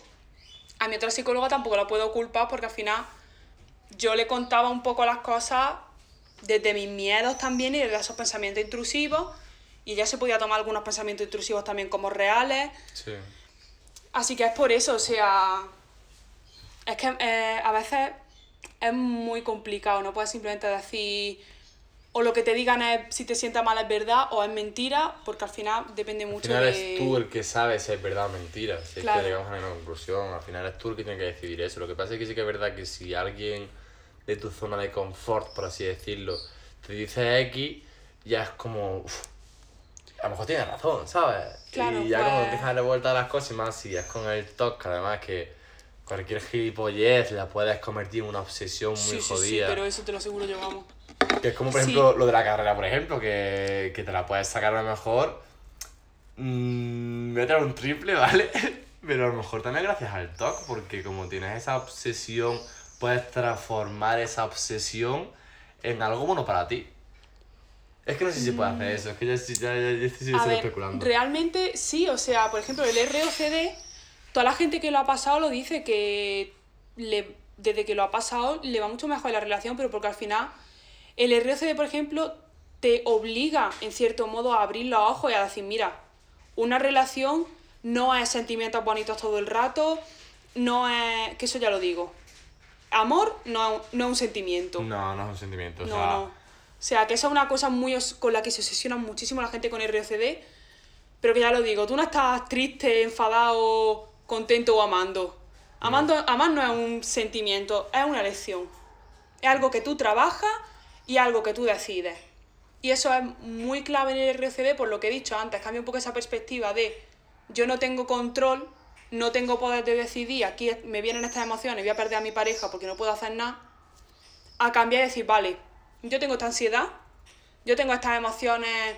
a mi otra psicóloga tampoco la puedo culpar porque al final yo le contaba un poco las cosas desde mis miedos también y desde esos pensamientos intrusivos. Y ella se podía tomar algunos pensamientos intrusivos también como reales. Sí. Así que es por eso, o sea, es que eh, a veces es muy complicado, no puedes simplemente decir, o lo que te digan es si te sientas mal es verdad o es mentira, porque al final depende Al mucho final de... es tú el que sabe si es verdad o mentira. Si Claro. es que llegamos a una conclusión, al final es tú el que tiene que decidir eso. Lo que pasa es que sí que es verdad que si alguien de tu zona de confort, por así decirlo, te dice X, ya es como. uf, a lo mejor tienes razón, ¿sabes? Claro, y ya como pues- empiezas a darle vuelta a las cosas y más si es con el TOC, además que cualquier gilipollez la puedes convertir en una obsesión muy Sí, sí, sí, jodida. pero eso te lo aseguro yo, vamos. Que es como, por Sí. ejemplo, lo de la carrera, por ejemplo, que, que te la puedes sacar a lo mejor. mm, voy a traer un triple, ¿vale? Pero a lo mejor también gracias al TOC, porque como tienes esa obsesión, puedes transformar esa obsesión en algo bueno para ti. Es que no sé si se puede hacer eso, es que ya, ya, ya, ya estoy Mm. A ver, especulando. realmente sí, o sea, por ejemplo, el ROCD, toda la gente que lo ha pasado lo dice que le, desde que lo ha pasado le va mucho mejor la relación, pero porque al final el ROCD, por ejemplo, te obliga en cierto modo a abrir los ojos y a decir, mira, una relación no es sentimientos bonitos todo el rato, no es, que eso ya lo digo. Amor no, es- no es un sentimiento. No, no es un sentimiento, o No, sea, no. O sea, que esa es una cosa muy con la que se obsesiona muchísimo la gente con ROCD. Pero que ya lo digo, tú no estás triste, enfadado, contento o amando. Amando, amar no es un sentimiento, es una elección. Es algo que tú trabajas y algo que tú decides. Y eso es muy clave en el RCD por lo que he dicho antes. Cambia un poco esa perspectiva de yo no tengo control, no tengo poder de decidir, aquí me vienen estas emociones, voy a perder a mi pareja porque no puedo hacer nada. A cambiar y decir, vale, yo tengo esta ansiedad, yo tengo estas emociones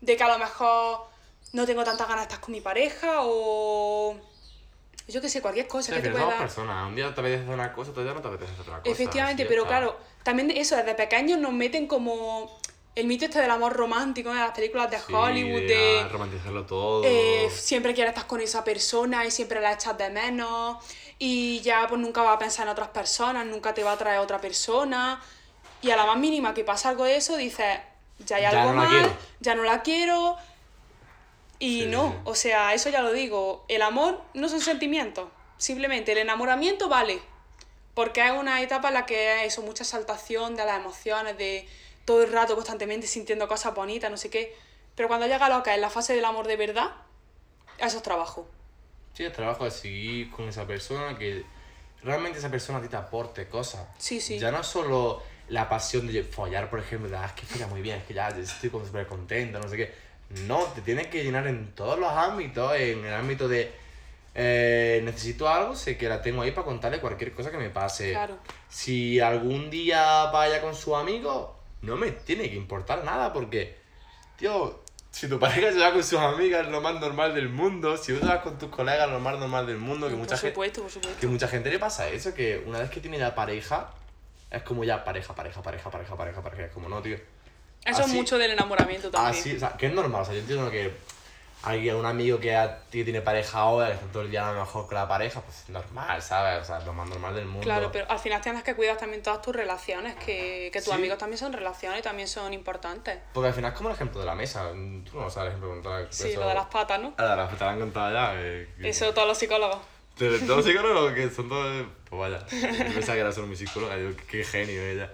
de que a lo mejor no tengo tantas ganas de estar con mi pareja o yo qué sé, cualquier cosa Sí, que te pueda dar. personas. Un día te apetece hacer una cosa, otro día no te apetece hacer otra cosa. Efectivamente, pero está. claro, también eso, desde pequeños nos meten como el mito este del amor romántico de las películas de Sí, Hollywood, de, de ah, romantizarlo todo. eh, siempre quieres estar con esa persona y siempre la echas de menos y ya pues nunca vas a pensar en otras personas, nunca te va a traer otra persona y a la más mínima que pasa algo de eso dices, ya hay Ya algo no mal, ya no la quiero y Sí, no, sí. o sea, eso ya lo digo, el amor no son sentimientos, simplemente el enamoramiento vale, porque es una etapa en la que hay eso, mucha exaltación de las emociones, de todo el rato constantemente sintiendo cosas bonitas, no sé qué. Pero cuando llega lo que es la fase del amor de verdad, eso es trabajo. Sí, el trabajo de seguir con esa persona, que realmente esa persona a ti te aporte cosas. Sí, sí. Ya no es solo la pasión de follar, por ejemplo, de, ah, es que folla muy bien, es que ya estoy como súper contenta, no sé qué. No, te tienes que llenar en todos los ámbitos, en el ámbito de eh, necesito algo, sé que la tengo ahí para contarle cualquier cosa que me pase. Claro. Si algún día vaya con su amigo, no me tiene que importar nada porque, tío, si tu pareja se va con sus amigas, es lo más normal del mundo. Si tú vas con tus colegas, es lo más normal del mundo. Que mucha, por gente, supuesto, por supuesto. que mucha gente le pasa eso, que una vez que tiene ya pareja, es como ya pareja, pareja, pareja, pareja, pareja, pareja. Es como, no, tío. Eso es así- mucho del enamoramiento también. Así, o sea, que es normal. O sea, yo entiendo que hay un amigo que ya tí- tiene pareja ahora, que está todo el día a lo mejor con la pareja, pues es normal, ¿sabes? O sea, es lo más normal del mundo. Claro, pero al final tienes que cuidar también todas tus relaciones, que, que tus Sí. amigos también son relaciones y también son importantes. Porque al final es como el ejemplo de la mesa. Tú no sabes el ejemplo con toda Sí, lo de las patas, ¿no? Ah, la te la han contado ya. eh, que- Eso todos los psicólogos. De todos los psicólogos que son todos. Pues vaya. Yo pensaba que era solo mi psicóloga. Yo, qué genio ella.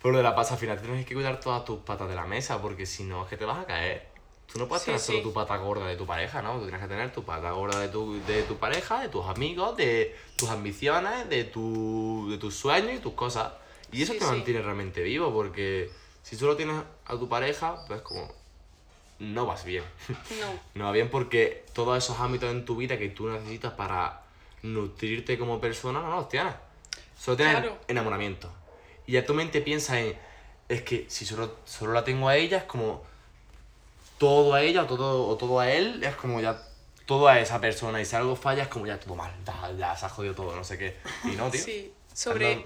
Por lo de la pasa, al final tienes que cuidar todas tus patas de la mesa, porque si no, es que te vas a caer. Tú no puedes Sí, tener solo tu pata gorda de tu pareja, ¿no? Tú tienes que tener tu pata gorda de tu, de tu pareja, de tus amigos, de tus ambiciones, de, tu, de tus sueños y tus cosas. Y eso Sí, te mantiene realmente vivo, porque si solo tienes a tu pareja, pues como. No vas bien. No. No va bien porque todos esos ámbitos en tu vida que tú necesitas para nutrirte como persona no los tienes. Solo tienes Claro. enamoramiento. Y ya tu mente piensa en, es que si solo, solo la tengo a ella, es como todo a ella o todo, o todo a él, es como ya todo a esa persona. Y si algo falla, es como ya todo mal, ya, ya se ha jodido todo, no sé qué. Y no, tío. Sí, sobre,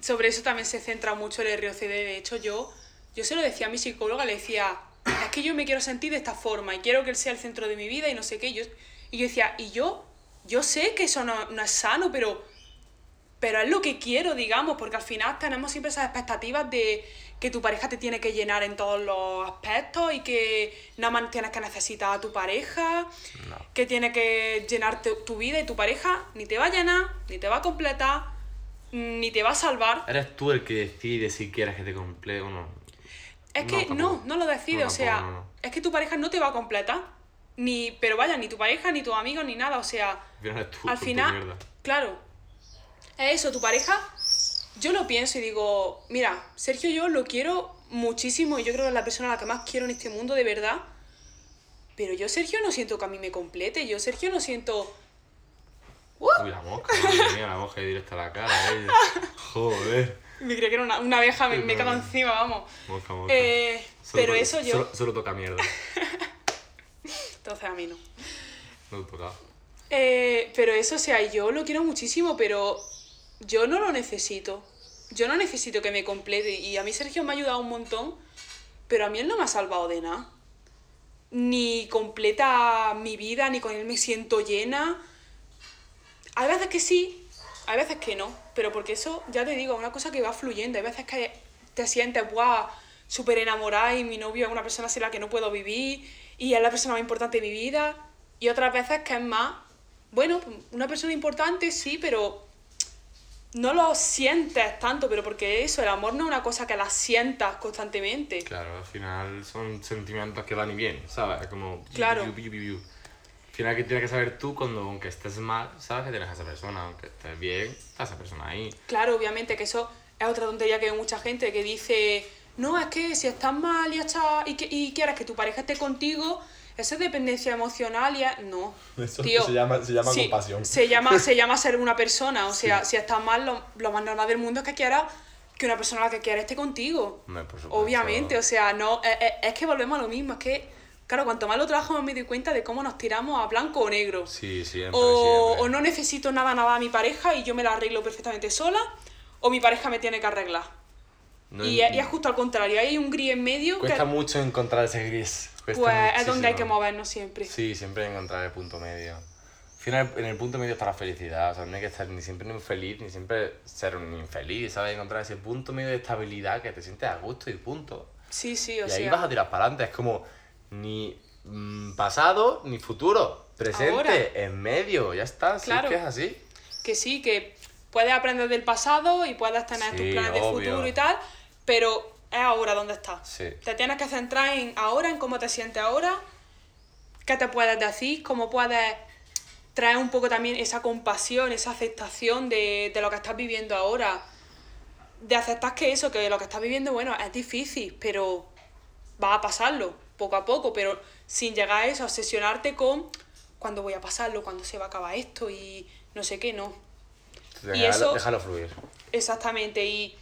sobre eso también se centra mucho el ROCD. De hecho, yo, yo se lo decía a mi psicóloga, le decía, es que yo me quiero sentir de esta forma y quiero que él sea el centro de mi vida y no sé qué. Y yo, y yo decía, y yo, yo sé que eso no, no es sano, pero, pero es lo que quiero, digamos, porque al final tenemos siempre esas expectativas de que tu pareja te tiene que llenar en todos los aspectos y que nada más tienes que necesitar a tu pareja No. que tiene que llenar tu, vida y tu pareja ni te va a llenar, ni te va a completar, ni te va a salvar. Eres tú el que decide si quieres que te complete o no. Es que no, no lo decide, No, o sea, es que tu pareja no te va a completar. Ni, pero vaya, ni tu pareja, ni tus amigos, ni nada, o sea, Al final claro, eso, tu pareja, yo lo pienso y digo, mira, Sergio yo lo quiero muchísimo y yo creo que es la persona a la que más quiero en este mundo, de verdad. Pero yo, Sergio, no siento que a mí me complete, yo, Sergio, no siento... Uy, la mosca, madre mía, la mosca directa a la cara, ella. Joder. Me creía que era una, una abeja, me, me cago encima, vamos. Mosca, mosca. Eh, pero eso yo... Solo, solo toca mierda. Entonces a mí no. No toca. Eh, pero eso, o sea, yo lo quiero muchísimo, pero yo no lo necesito. Yo no necesito que me complete. Y a mí Sergio me ha ayudado un montón, pero a mí él no me ha salvado de nada. Ni completa mi vida, ni con él me siento llena. Hay veces que sí, hay veces que no. Pero porque eso, ya te digo, es una cosa que va fluyendo. Hay veces que te sientes, guau, súper enamorada y mi novio es una persona sin la que no puedo vivir y es la persona más importante de mi vida. Y otras veces que es más, bueno, una persona importante sí, pero no lo sientes tanto, pero porque eso, el amor no es una cosa que la sientas constantemente. Claro, al final son sentimientos que van y vienen, ¿sabes? Como... Claro. Al final que tienes que saber tú cuando, aunque estés mal, sabes que tienes a esa persona. Aunque estés bien, está esa persona ahí. Claro, obviamente que eso es otra tontería que hay mucha gente que dice, no, es que si estás mal y, estás, y, que- y quieres que tu pareja esté contigo, eso es dependencia emocional y es... No, Eso tío. se llama- se llama sí, compasión. Se llama, se llama ser una persona, o sea, Sí. si estás mal, lo, lo más normal del mundo es que quieras que una persona a la que quieres esté contigo. Hombre, por supuesto. Obviamente, o sea, no, es, es- es que volvemos a lo mismo, es que, claro, cuanto más lo trabajo más me doy cuenta de cómo nos tiramos a blanco o negro. Sí, siempre, O, siempre. o no necesito nada, nada a mi pareja y yo me la arreglo perfectamente sola, o mi pareja me tiene que arreglar. No- y, es, y es justo al contrario, hay un gris en medio Cuesta que mucho encontrar ese gris. Cuesta pues es donde hay que muchísimo. movernos siempre. Sí, siempre encontrar el punto medio. Al final, en el punto medio está la felicidad. O sea, no hay que estar ni siempre muy feliz, ni siempre ser un infeliz, ¿sabes? Encontrar ese punto medio de estabilidad que te sientes a gusto y punto. Sí, sí, o y ahí sea, vas a tirar para adelante. Es como ni mm, pasado ni futuro. Presente, Ahora. en medio, ya está. Sí, Claro. es que es así. que sí, que puedes aprender del pasado y puedes tener tus Sí, planes de obvio. futuro y tal, pero es ahora donde estás. Sí. Te tienes que centrar en ahora, en cómo te sientes ahora, qué te puedes decir, cómo puedes trae un poco también esa compasión, esa aceptación de, de lo que estás viviendo ahora. De aceptar que eso, que lo que estás viviendo, bueno, es difícil, pero va a pasarlo poco a poco, pero sin llegar a eso, obsesionarte con cuándo voy a pasarlo, cuándo se va a acabar esto y no sé qué, no. Y eso... Déjalo fluir. Exactamente, y,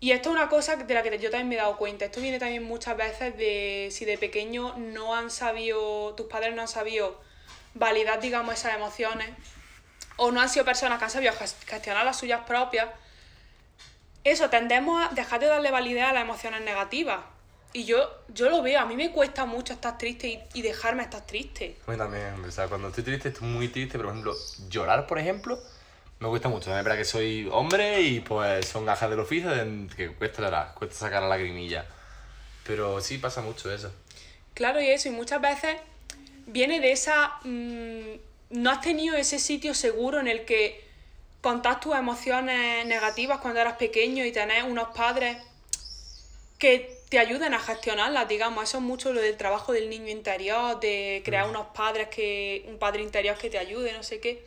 y esto es una cosa de la que yo también me he dado cuenta. Esto viene también muchas veces de si de pequeño no han sabido, tus padres no han sabido validar, digamos, esas emociones, o no han sido personas que han sabido gestionar las suyas propias, eso, tendemos a dejar de darle validez a las emociones negativas. Y yo, yo lo veo, a mí me cuesta mucho estar triste y, dejarme estar triste. A mí también, o sea, cuando estoy triste estoy muy triste, por ejemplo, llorar, por ejemplo, me cuesta mucho. Es verdad que soy hombre y pues son gajas del oficio que cuesta llorar, cuesta sacar la lagrimilla. Pero sí pasa mucho eso. Claro, y eso, y muchas veces viene de esa... Mmm, no has tenido ese sitio seguro en el que contar tus emociones negativas cuando eras pequeño y tener unos padres que te ayuden a gestionarlas, digamos. Eso es mucho lo del trabajo del niño interior, de crear unos padres que. un padre interior que te ayude, no sé qué.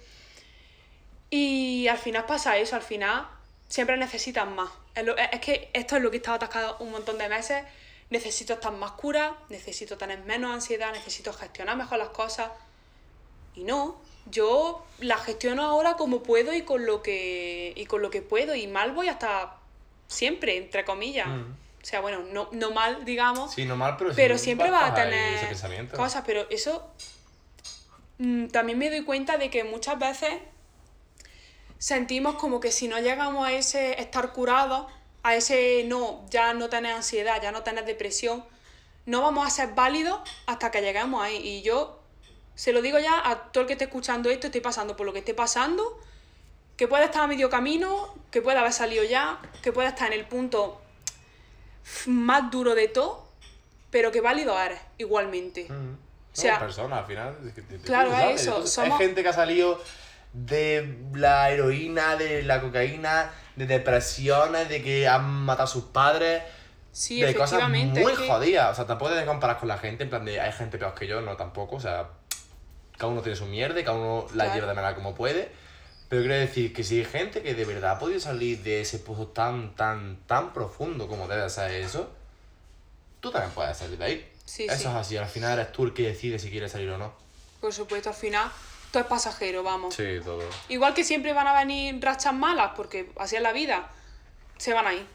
Y al final pasa eso, al final siempre necesitas más. Es, que esto es lo que he estado atascado un montón de meses. Necesito estar más cura, necesito tener menos ansiedad, necesito gestionar mejor las cosas. Y no, yo las gestiono ahora como puedo y con lo que, y con lo que puedo. Y mal voy hasta siempre, entre comillas. O sea, bueno, no, no mal, digamos. Sí, no mal, pero, pero siempre va a tener cosas. Pero eso mm, también me doy cuenta de que muchas veces sentimos como que si no llegamos a ese estar curados, a ese no, ya no tener ansiedad, ya no tener depresión, no vamos a ser válidos hasta que lleguemos ahí. Y yo se lo digo ya a todo el que esté escuchando esto, estoy pasando por lo que esté pasando, que pueda estar a medio camino, que pueda haber salido ya, que pueda estar en el punto más duro de todo, pero que válido eres igualmente. Mm. O sea, personas al final. claro, es eso. Hay gente que ha salido de la heroína, de la cocaína, de depresiones, de que han matado a sus padres. Sí, de cosas muy jodidas. O sea, tampoco te comparar con la gente, en plan de hay gente peor que yo, no tampoco. O sea, cada uno tiene su mierda y cada uno la lleva de manera como puede. Pero quiero decir que si hay gente que de verdad ha podido salir de ese pozo tan, tan, tan profundo como debe ser eso, tú también puedes salir de ahí. Sí, eso es así, al final eres tú el que decide si quieres salir o no. Por supuesto, al final todo es pasajero, vamos. Sí, todo. Igual que siempre van a venir rachas malas, porque así es la vida, se van a ir.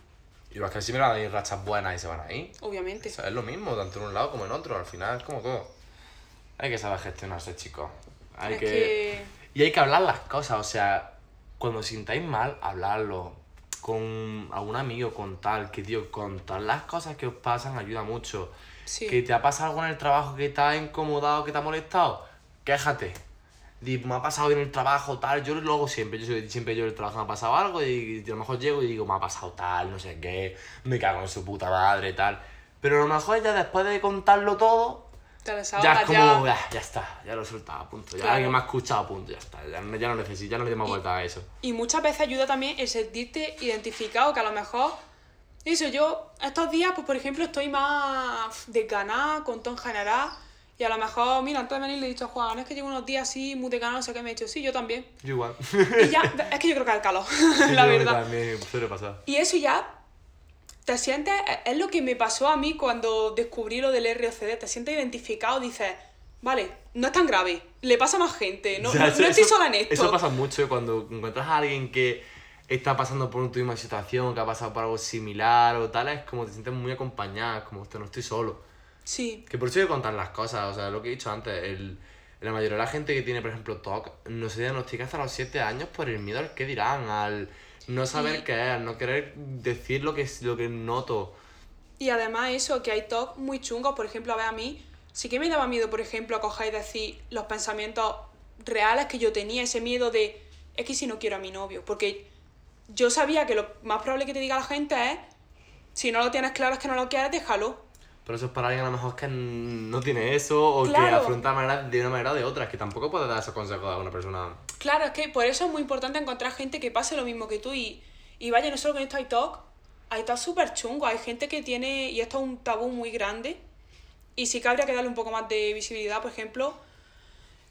Igual que siempre van a venir rachas buenas y se van a ir. Obviamente. es lo mismo, tanto en un lado como en otro, al final es como todo. Hay que saber gestionarse, chicos. Hay que... Y hay que hablar las cosas, o sea, cuando sintáis mal, hablarlo con algún amigo, con tal, que tío, contar las cosas que os pasan ayuda mucho. Que te ha pasado algo en el trabajo que te ha incomodado, que te ha molestado, quéjate. Di, me ha pasado en el trabajo, tal, yo lo hago siempre, yo siempre yo en el trabajo me ha pasado algo y, a lo mejor llego y digo, me ha pasado tal, no sé qué, me cago en su puta madre, tal. Pero a lo mejor ya después de contarlo todo, ya es como, ya. ya, está, ya lo he soltado, punto. Ya alguien me ha escuchado, punto, ya está. Ya, no necesito, ya no le doy más vuelta a eso. Y muchas veces ayuda también el sentirte identificado, que a lo mejor, eso, yo estos días, pues por ejemplo, estoy más desganada con todo en general. Y a lo mejor, mira, antes de venir le he dicho a Juan, es que llevo unos días así, muy desganado, no sé qué, me he dicho, sí, yo también. Yo igual. Y ya, es que yo creo que es el calor, la verdad. También suele pasar. Y eso ya te sientes, es lo que me pasó a mí cuando descubrí lo del ROCD, te sientes identificado, dices, vale, no es tan grave, le pasa a más gente, no, no, estoy sola en esto. Eso pasa mucho cuando encuentras a alguien que está pasando por una misma situación, que ha pasado por algo similar o tal, es como te sientes muy acompañada, como no estoy solo. Sí. Que por eso hay que contar las cosas, o sea, lo que he dicho antes, el, la mayoría de la gente que tiene, por ejemplo, TOC, no se diagnostica hasta los 7 años por el miedo al que dirán, al no saber qué es, no querer decir lo que, lo que noto. Y además eso, que hay TOC muy chungos, por ejemplo, a ver a mí, sí que me daba miedo, por ejemplo, a coger y decir los pensamientos reales que yo tenía, ese miedo de, es que si no quiero a mi novio, porque yo sabía que lo más probable que te diga la gente es, si no lo tienes claro es que no lo quieres, déjalo. Pero eso es para alguien a lo mejor que no tiene eso o que afronta de una manera o de otra. Es que tampoco puede dar esos consejos a una persona. Claro, es que por eso es muy importante encontrar gente que pase lo mismo que tú. Y, y vaya, no solo con esto hay talk, hay talk súper chungo. Hay gente que tiene, y esto es un tabú muy grande. Y sí que habría que darle un poco más de visibilidad, por ejemplo,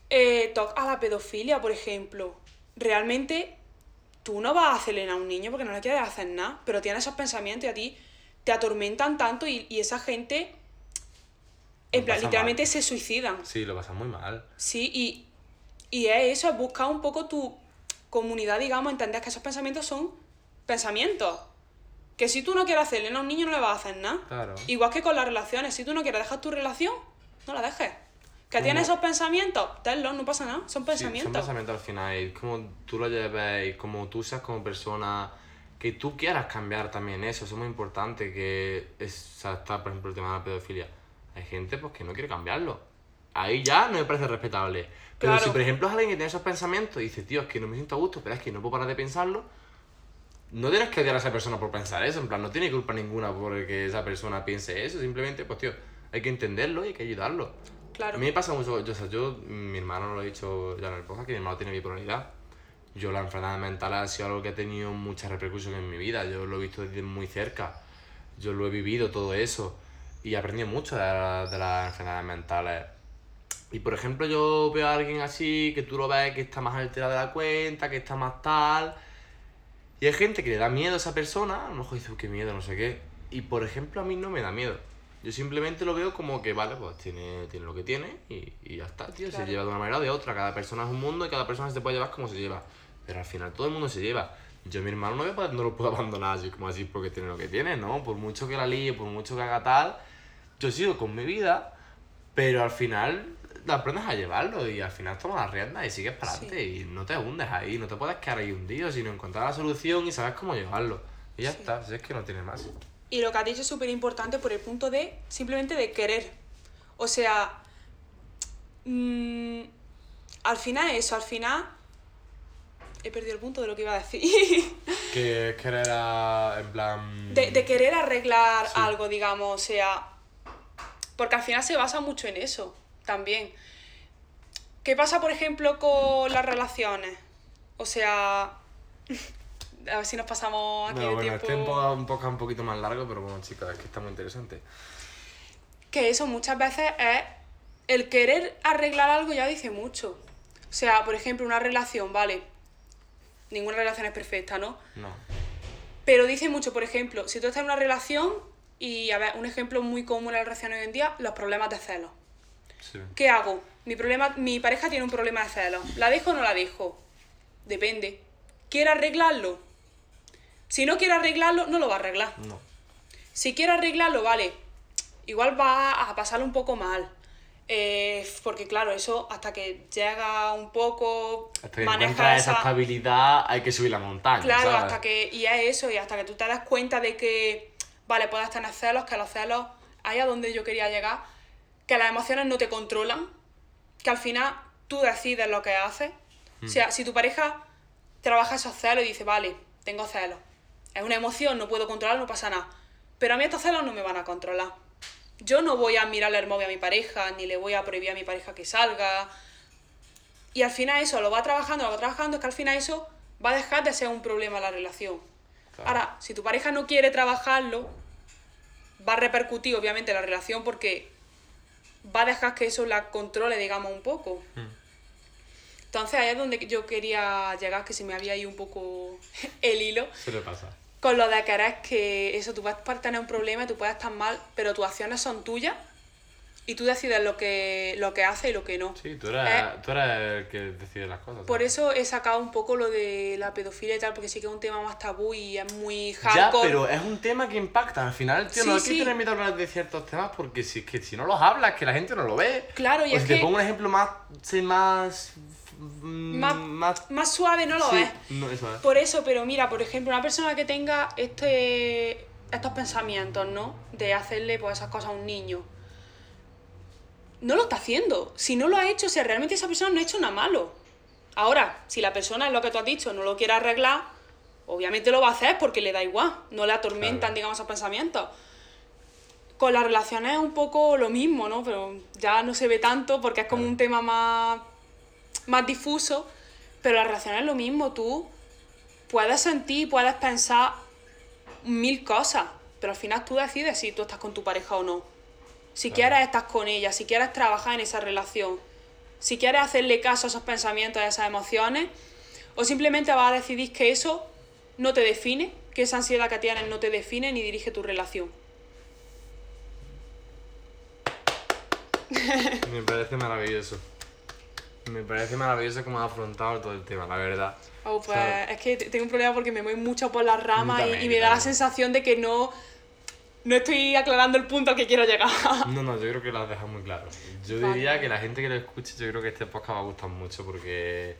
Eh, toc a la pedofilia, por ejemplo. Realmente tú no vas a hacerle nada a un niño porque no le quieres hacer nada, pero tienes esos pensamientos y a ti te atormentan tanto y, y esa gente, en plan, literalmente mal. se suicidan. Sí, lo pasas muy mal. Sí, y, y es eso, es buscar un poco tu comunidad, digamos, entender que esos pensamientos son pensamientos. Que si tú no quieres hacerle a un niño no le vas a hacer nada. Claro. Igual que con las relaciones, si tú no quieres dejar tu relación, no la dejes. Que tienes esos pensamientos, tenlos, no pasa nada, son Sí, son pensamientos. pensamientos al final. Como tú lo lleves y como tú seas como persona, que tú quieras cambiar también eso. Eso es muy importante. Que es, o sea, está, por ejemplo, el tema de la pedofilia. Hay gente pues, que no quiere cambiarlo. Ahí ya no me parece respetable. Pero Claro. si, por ejemplo, es alguien que tiene esos pensamientos y dice, tío, es que no me siento a gusto, pero es que no puedo parar de pensarlo. No tienes que odiar a esa persona por pensar eso. En plan, no tiene culpa ninguna por que esa persona piense eso. Simplemente, pues, tío, hay que entenderlo y hay que ayudarlo. Claro. A mí me pasa mucho, yo, o sea, yo, mi hermano lo he dicho ya en el podcast, que mi hermano tiene bipolaridad. Yo la enfermedad mental ha sido algo que ha tenido mucha repercusión en mi vida, yo lo he visto desde muy cerca, yo lo he vivido todo eso y he aprendido mucho de, la- de las enfermedades mentales. Y por ejemplo yo veo a alguien así, que tú lo ves que está más alterado de la cuenta, que está más tal, y hay gente que le da miedo a esa persona, a lo mejor dice, "Uy, qué miedo, no sé qué. Y por ejemplo, a mí no me da miedo. Yo simplemente lo veo como que, vale, pues tiene, tiene lo que tiene y, y ya está, tío. Claro. Se lleva de una manera o de otra. Cada persona es un mundo y cada persona se puede llevar como se lleva. Pero al final todo el mundo se lleva. Yo a mi hermano no, no lo puedo abandonar así como así porque tiene lo que tiene, ¿no? Por mucho que la líe, por mucho que haga tal, yo sigo con mi vida, pero al final aprendes a llevarlo y al final tomas las riendas y sigues para adelante y no te hundes ahí, no te puedes quedar ahí hundido, sino encontrar la solución y sabes cómo llevarlo. Y ya Sí. está, si es que no tiene más. Y lo que has dicho es súper importante por el punto de simplemente de querer. O sea, mm, al final eso, al final... He perdido el punto de lo que iba a decir. Que es querer a, en plan... de, de querer arreglar Sí. algo, digamos, o sea... Porque al final se basa mucho en eso, también. ¿Qué pasa, por ejemplo, con las relaciones? O sea... A ver si nos pasamos aquí No, de bueno, tiempo... este es un poco, un poquito más largo, pero bueno, chicos, es que está muy interesante. que eso muchas veces es el querer arreglar algo ya dice mucho. O sea, por ejemplo, una relación, vale. Ninguna relación es perfecta, ¿no? No. Pero dice mucho, por ejemplo, si tú estás en una relación y, a ver, un ejemplo muy común en la relación hoy en día, los problemas de celos. Sí. ¿Qué hago? Mi, problema, mi pareja tiene un problema de celos. ¿La dejo o no la dejo? Depende. ¿Quiere arreglarlo? Si no quiere arreglarlo, no lo va a arreglar. No. Si quiere arreglarlo, vale. Igual va a pasarlo un poco mal. Eh, porque claro, eso hasta que llega un poco, Hasta que maneja esa esa... estabilidad, hay que subir la montaña. Claro, ¿sabes? hasta que... Y es eso, y hasta que tú te das cuenta de que, vale, puedes tener celos, que los celos, ahí a donde yo quería llegar, que las emociones no te controlan, que al final tú decides lo que haces. O sea, si tu pareja trabaja esos celos y dice, vale, tengo celos, es una emoción, no puedo controlar, no pasa nada. Pero a mí estos celos no me van a controlar. Yo no voy a mirarle el móvil a mi pareja, ni le voy a prohibir a mi pareja que salga. Y al final eso lo va trabajando, lo va trabajando, es que al final eso va a dejar de ser un problema la relación. Claro. Ahora, si tu pareja no quiere trabajarlo, va a repercutir obviamente en la relación porque va a dejar que eso la controle, digamos, un poco. Hmm. Entonces ahí es donde yo quería llegar, que se me había ido un poco el hilo. Se le pasa. Con lo de querer que eso, tú puedes tener un problema, tú puedes estar mal, pero tus acciones son tuyas y tú decides lo que, lo que haces y lo que no. Sí, tú eres, Eh, tú eres el que decide las cosas. Por ¿sabes? eso he sacado un poco lo de la pedofilia y tal, porque sí que es un tema más tabú y es muy Ya, hardcore. pero es un tema que impacta. Al final, tío, Sí, no hay que tener miedo a hablar de ciertos temas porque si, que si no los hablas, que la gente no lo ve. Claro, y o es si te que- pongo un ejemplo más. más. Mm, Más- más. Más suave no lo sí, es. No, eso es. Por eso, pero mira, por ejemplo, una persona que tenga este, estos pensamientos, ¿no? De hacerle pues, esas cosas a un niño. No lo está haciendo. Si no lo ha hecho, si realmente esa persona no ha hecho nada malo. Ahora, si la persona es lo que tú has dicho, no lo quiere arreglar, obviamente lo va a hacer porque le da igual. No le atormentan, Claro. digamos, esos pensamientos. Con las relaciones es un poco lo mismo, ¿no? Pero ya no se ve tanto porque es como un tema más, más difuso. Pero las relaciones es lo mismo, tú puedes sentir, puedes pensar mil cosas, pero al final tú decides si tú estás con tu pareja o no. Si Claro. quieres estás con ella, si quieres trabajar en esa relación. si quieres hacerle caso a esos pensamientos, a esas emociones, o simplemente vas a decidir que eso no te define, que esa ansiedad que tienes no te define ni dirige tu relación. Me parece maravilloso. Me parece maravilloso cómo has afrontado todo el tema, la verdad. Oh, pues sea, es que tengo un problema porque me voy mucho por las ramas y- también, y, me da la sensación de que no, no estoy aclarando el punto al que quiero llegar. No, no, yo creo que lo has dejado muy claro. Yo Vale. diría que la gente que lo escuche, yo creo que este podcast va a gustar mucho porque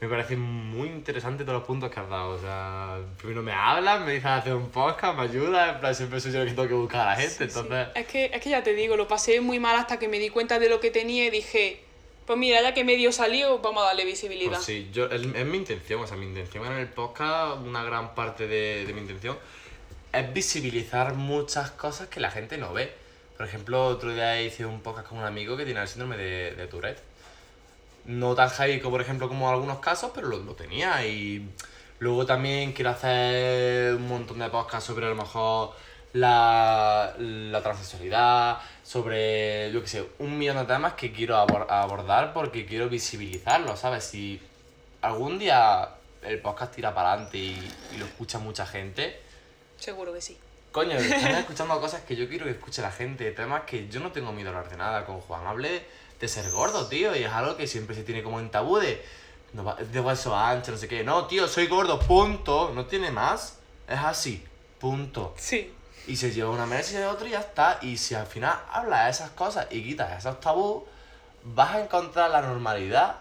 me parece muy interesante todos los puntos que has dado. O sea, primero me hablas, me dices hacer un podcast, me ayudas, en plan, siempre soy yo el que tengo que buscar a la gente, entonces... Es que, es que ya te digo, lo pasé muy mal hasta que me di cuenta de lo que tenía y dije, pues mira, ya que medio salió, vamos a darle visibilidad. Pues sí, yo, es, es mi intención, o sea, mi intención en el podcast, una gran parte de, de mi intención, es visibilizar muchas cosas que la gente no ve. Por ejemplo, otro día hice un podcast con un amigo que tiene el síndrome de, de Tourette. No tan como, por ejemplo, como algunos casos, pero lo, lo tenía. Y luego también quiero hacer un montón de podcasts sobre a lo mejor la, la transexualidad, sobre, yo qué sé, un millón de temas que quiero abor- abordar porque quiero visibilizarlo, ¿sabes? Si algún día el podcast tira para adelante y, y lo escucha mucha gente, Seguro que sí. Coño, están escuchando cosas que yo quiero que escuche la gente, temas que yo no tengo miedo a hablar de nada. Con Juan hablé de ser gordo, tío, y es algo que siempre se tiene como en tabú de, no, de hueso ancho, no sé qué. No, tío, soy gordo, punto. No tiene más. Es así, punto. Sí. Y se lleva una mesa y de otra y ya está. Y si al final hablas de esas cosas y quitas esos tabús, vas a encontrar la normalidad.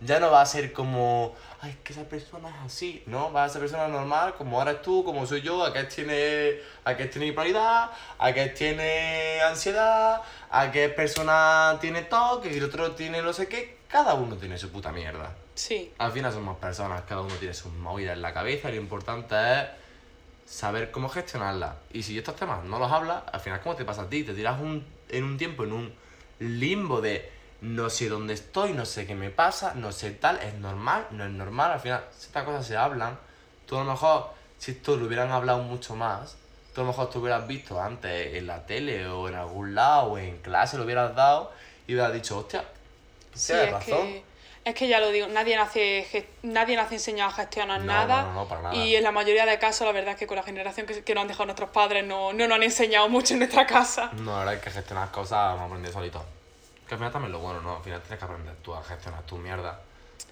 Ya no va a ser como, ay, es que esa persona es así. No, va a ser persona normal, como eres tú, como soy yo. Aquel tiene, aquel tiene bipolaridad, aquel tiene ansiedad, aquel persona tiene TOC, y el otro tiene no sé qué. Cada uno tiene su puta mierda. Sí. Al final somos personas, cada uno tiene sus movidas en la cabeza lo importante es saber cómo gestionarla. Y si estos temas no los hablas, al final, ¿cómo te pasa a ti? Te tiras un, en un tiempo en un limbo de no sé dónde estoy, no sé qué me pasa, no sé tal, es normal, no es normal. Al final, si estas cosas se hablan, tú a lo mejor, si esto lo hubieran hablado mucho más, tú a lo mejor te hubieras visto antes en la tele o en algún lado o en clase, lo hubieras dado y hubieras dicho, hostia, Sí, tienes es razón. que, es que ya lo digo, nadie nace, nadie nace enseñado a gestionar No, nada. no, no, no, para nada. Y en la mayoría de casos, la verdad es que con la generación que, que nos han dejado nuestros padres, no, no nos han enseñado mucho en nuestra casa. No, la verdad es que gestionar cosas vamos a aprender solito. Que al final también lo bueno, ¿no? Al final tienes que aprender tú a gestionar tu mierda.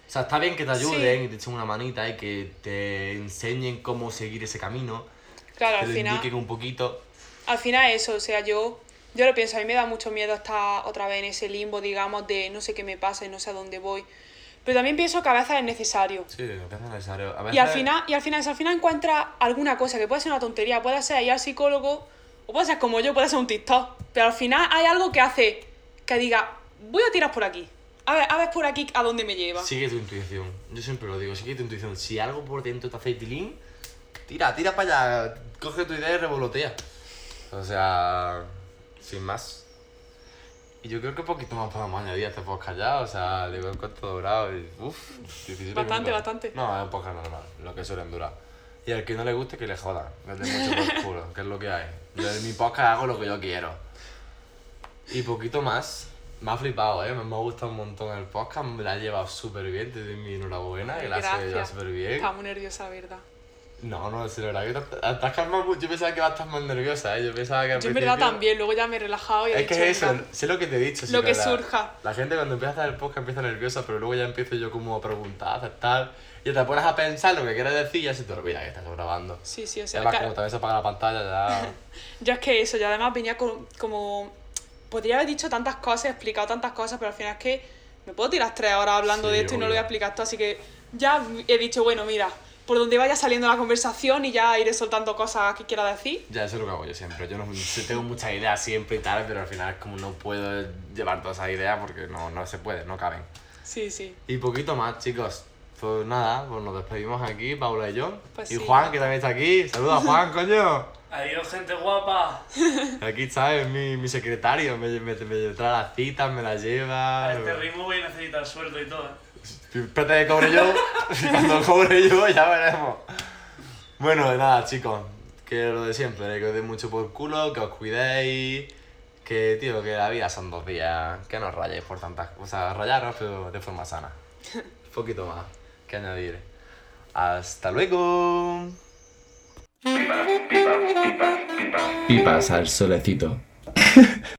O sea, está bien que te ayuden Sí. y te echen una manita y que te enseñen cómo seguir ese camino. Claro, que al lo final, indiquen un poquito. al final eso, o sea, yo, yo lo pienso, a mí me da mucho miedo estar otra vez en ese limbo, digamos, de no sé qué me pasa y no sé a dónde voy. Pero también pienso que a veces es necesario. Sí, lo que es necesario. A veces, Y al final, y al final, si al final encuentras alguna cosa que puede ser una tontería, puede ser ir al psicólogo, o puede ser como yo, puede ser un TikTok. Pero al final hay algo que hace que diga, voy a tirar por aquí. A ver, a ver por aquí a dónde me lleva. Sigue tu intuición. Yo siempre lo digo, sigue tu intuición. Si algo por dentro te hace tilín, tira, tira para allá. Coge tu idea y revolotea. O sea, sin más. Y yo creo que poquito más podemos añadir a este podcast ya. O sea, digo el cuarto dorado y. Uff, 17 Bastante, minutos. bastante. No, es un podcast normal, lo que suelen durar. Y al que no le guste, que le jodan. Que le mucho por culo, que es lo que hay. Yo en mi podcast hago lo que yo quiero. Y poquito más. Me ha flipado, ¿eh? Me me ha gustado un montón el podcast. Me la he llevado súper bien. Te doy mi enhorabuena. Que la has llevado súper bien. Estaba muy nerviosa, la verdad. No, no, la verdad que te- estás calmado mucho. Yo pensaba que ibas a estar más nerviosa, ¿eh? Yo pensaba que Yo en verdad también, luego ya me he relajado y he Es que dicho, es eso, "Venga". sé lo que te he dicho. sí, Lo que la- surja. La gente cuando empieza a hacer el podcast empieza nerviosa, pero luego ya empiezo yo como a preguntar, a aceptar. Y te pones a pensar lo que quieres decir y ya se te olvida que estás grabando. Sí, sí, o sea, Además, claro, como también se apaga la pantalla, ya. yo es que eso, y además venía con- como... Podría haber dicho tantas cosas, explicado tantas cosas, pero al final es que me puedo tirar tres horas hablando Sí, de esto y no lo voy a obvio. explicar todo, así que ya he dicho, bueno, mira, por donde vaya saliendo la conversación y ya iré soltando cosas que quiera decir. ya, eso es lo que hago yo siempre. Yo no tengo muchas ideas siempre y tal, pero al final es como no puedo llevar todas esas ideas porque no, no se puede, no caben. Sí, sí. Y poquito más, chicos. Pues nada, pues nos despedimos aquí, Paula y yo. Pues y sí. Juan, que también está aquí. Saluda, Juan, coño. Adiós, gente guapa. Aquí está, es mi, mi secretario. Me, me, me trae las citas, me las lleva. A este ritmo voy a necesitar sueldo y todo. Espérate que cobre yo. Cuando cobre yo, ya veremos. Bueno, nada, chicos. Que lo de siempre, eh, que os deis mucho por culo, que os cuidéis, Que, tío, que la vida son dos días. Que no os rayéis por tantas cosas. O sea, rayaros, pero de forma sana. Un poquito más que añadir. Hasta luego. Pipas al solecito.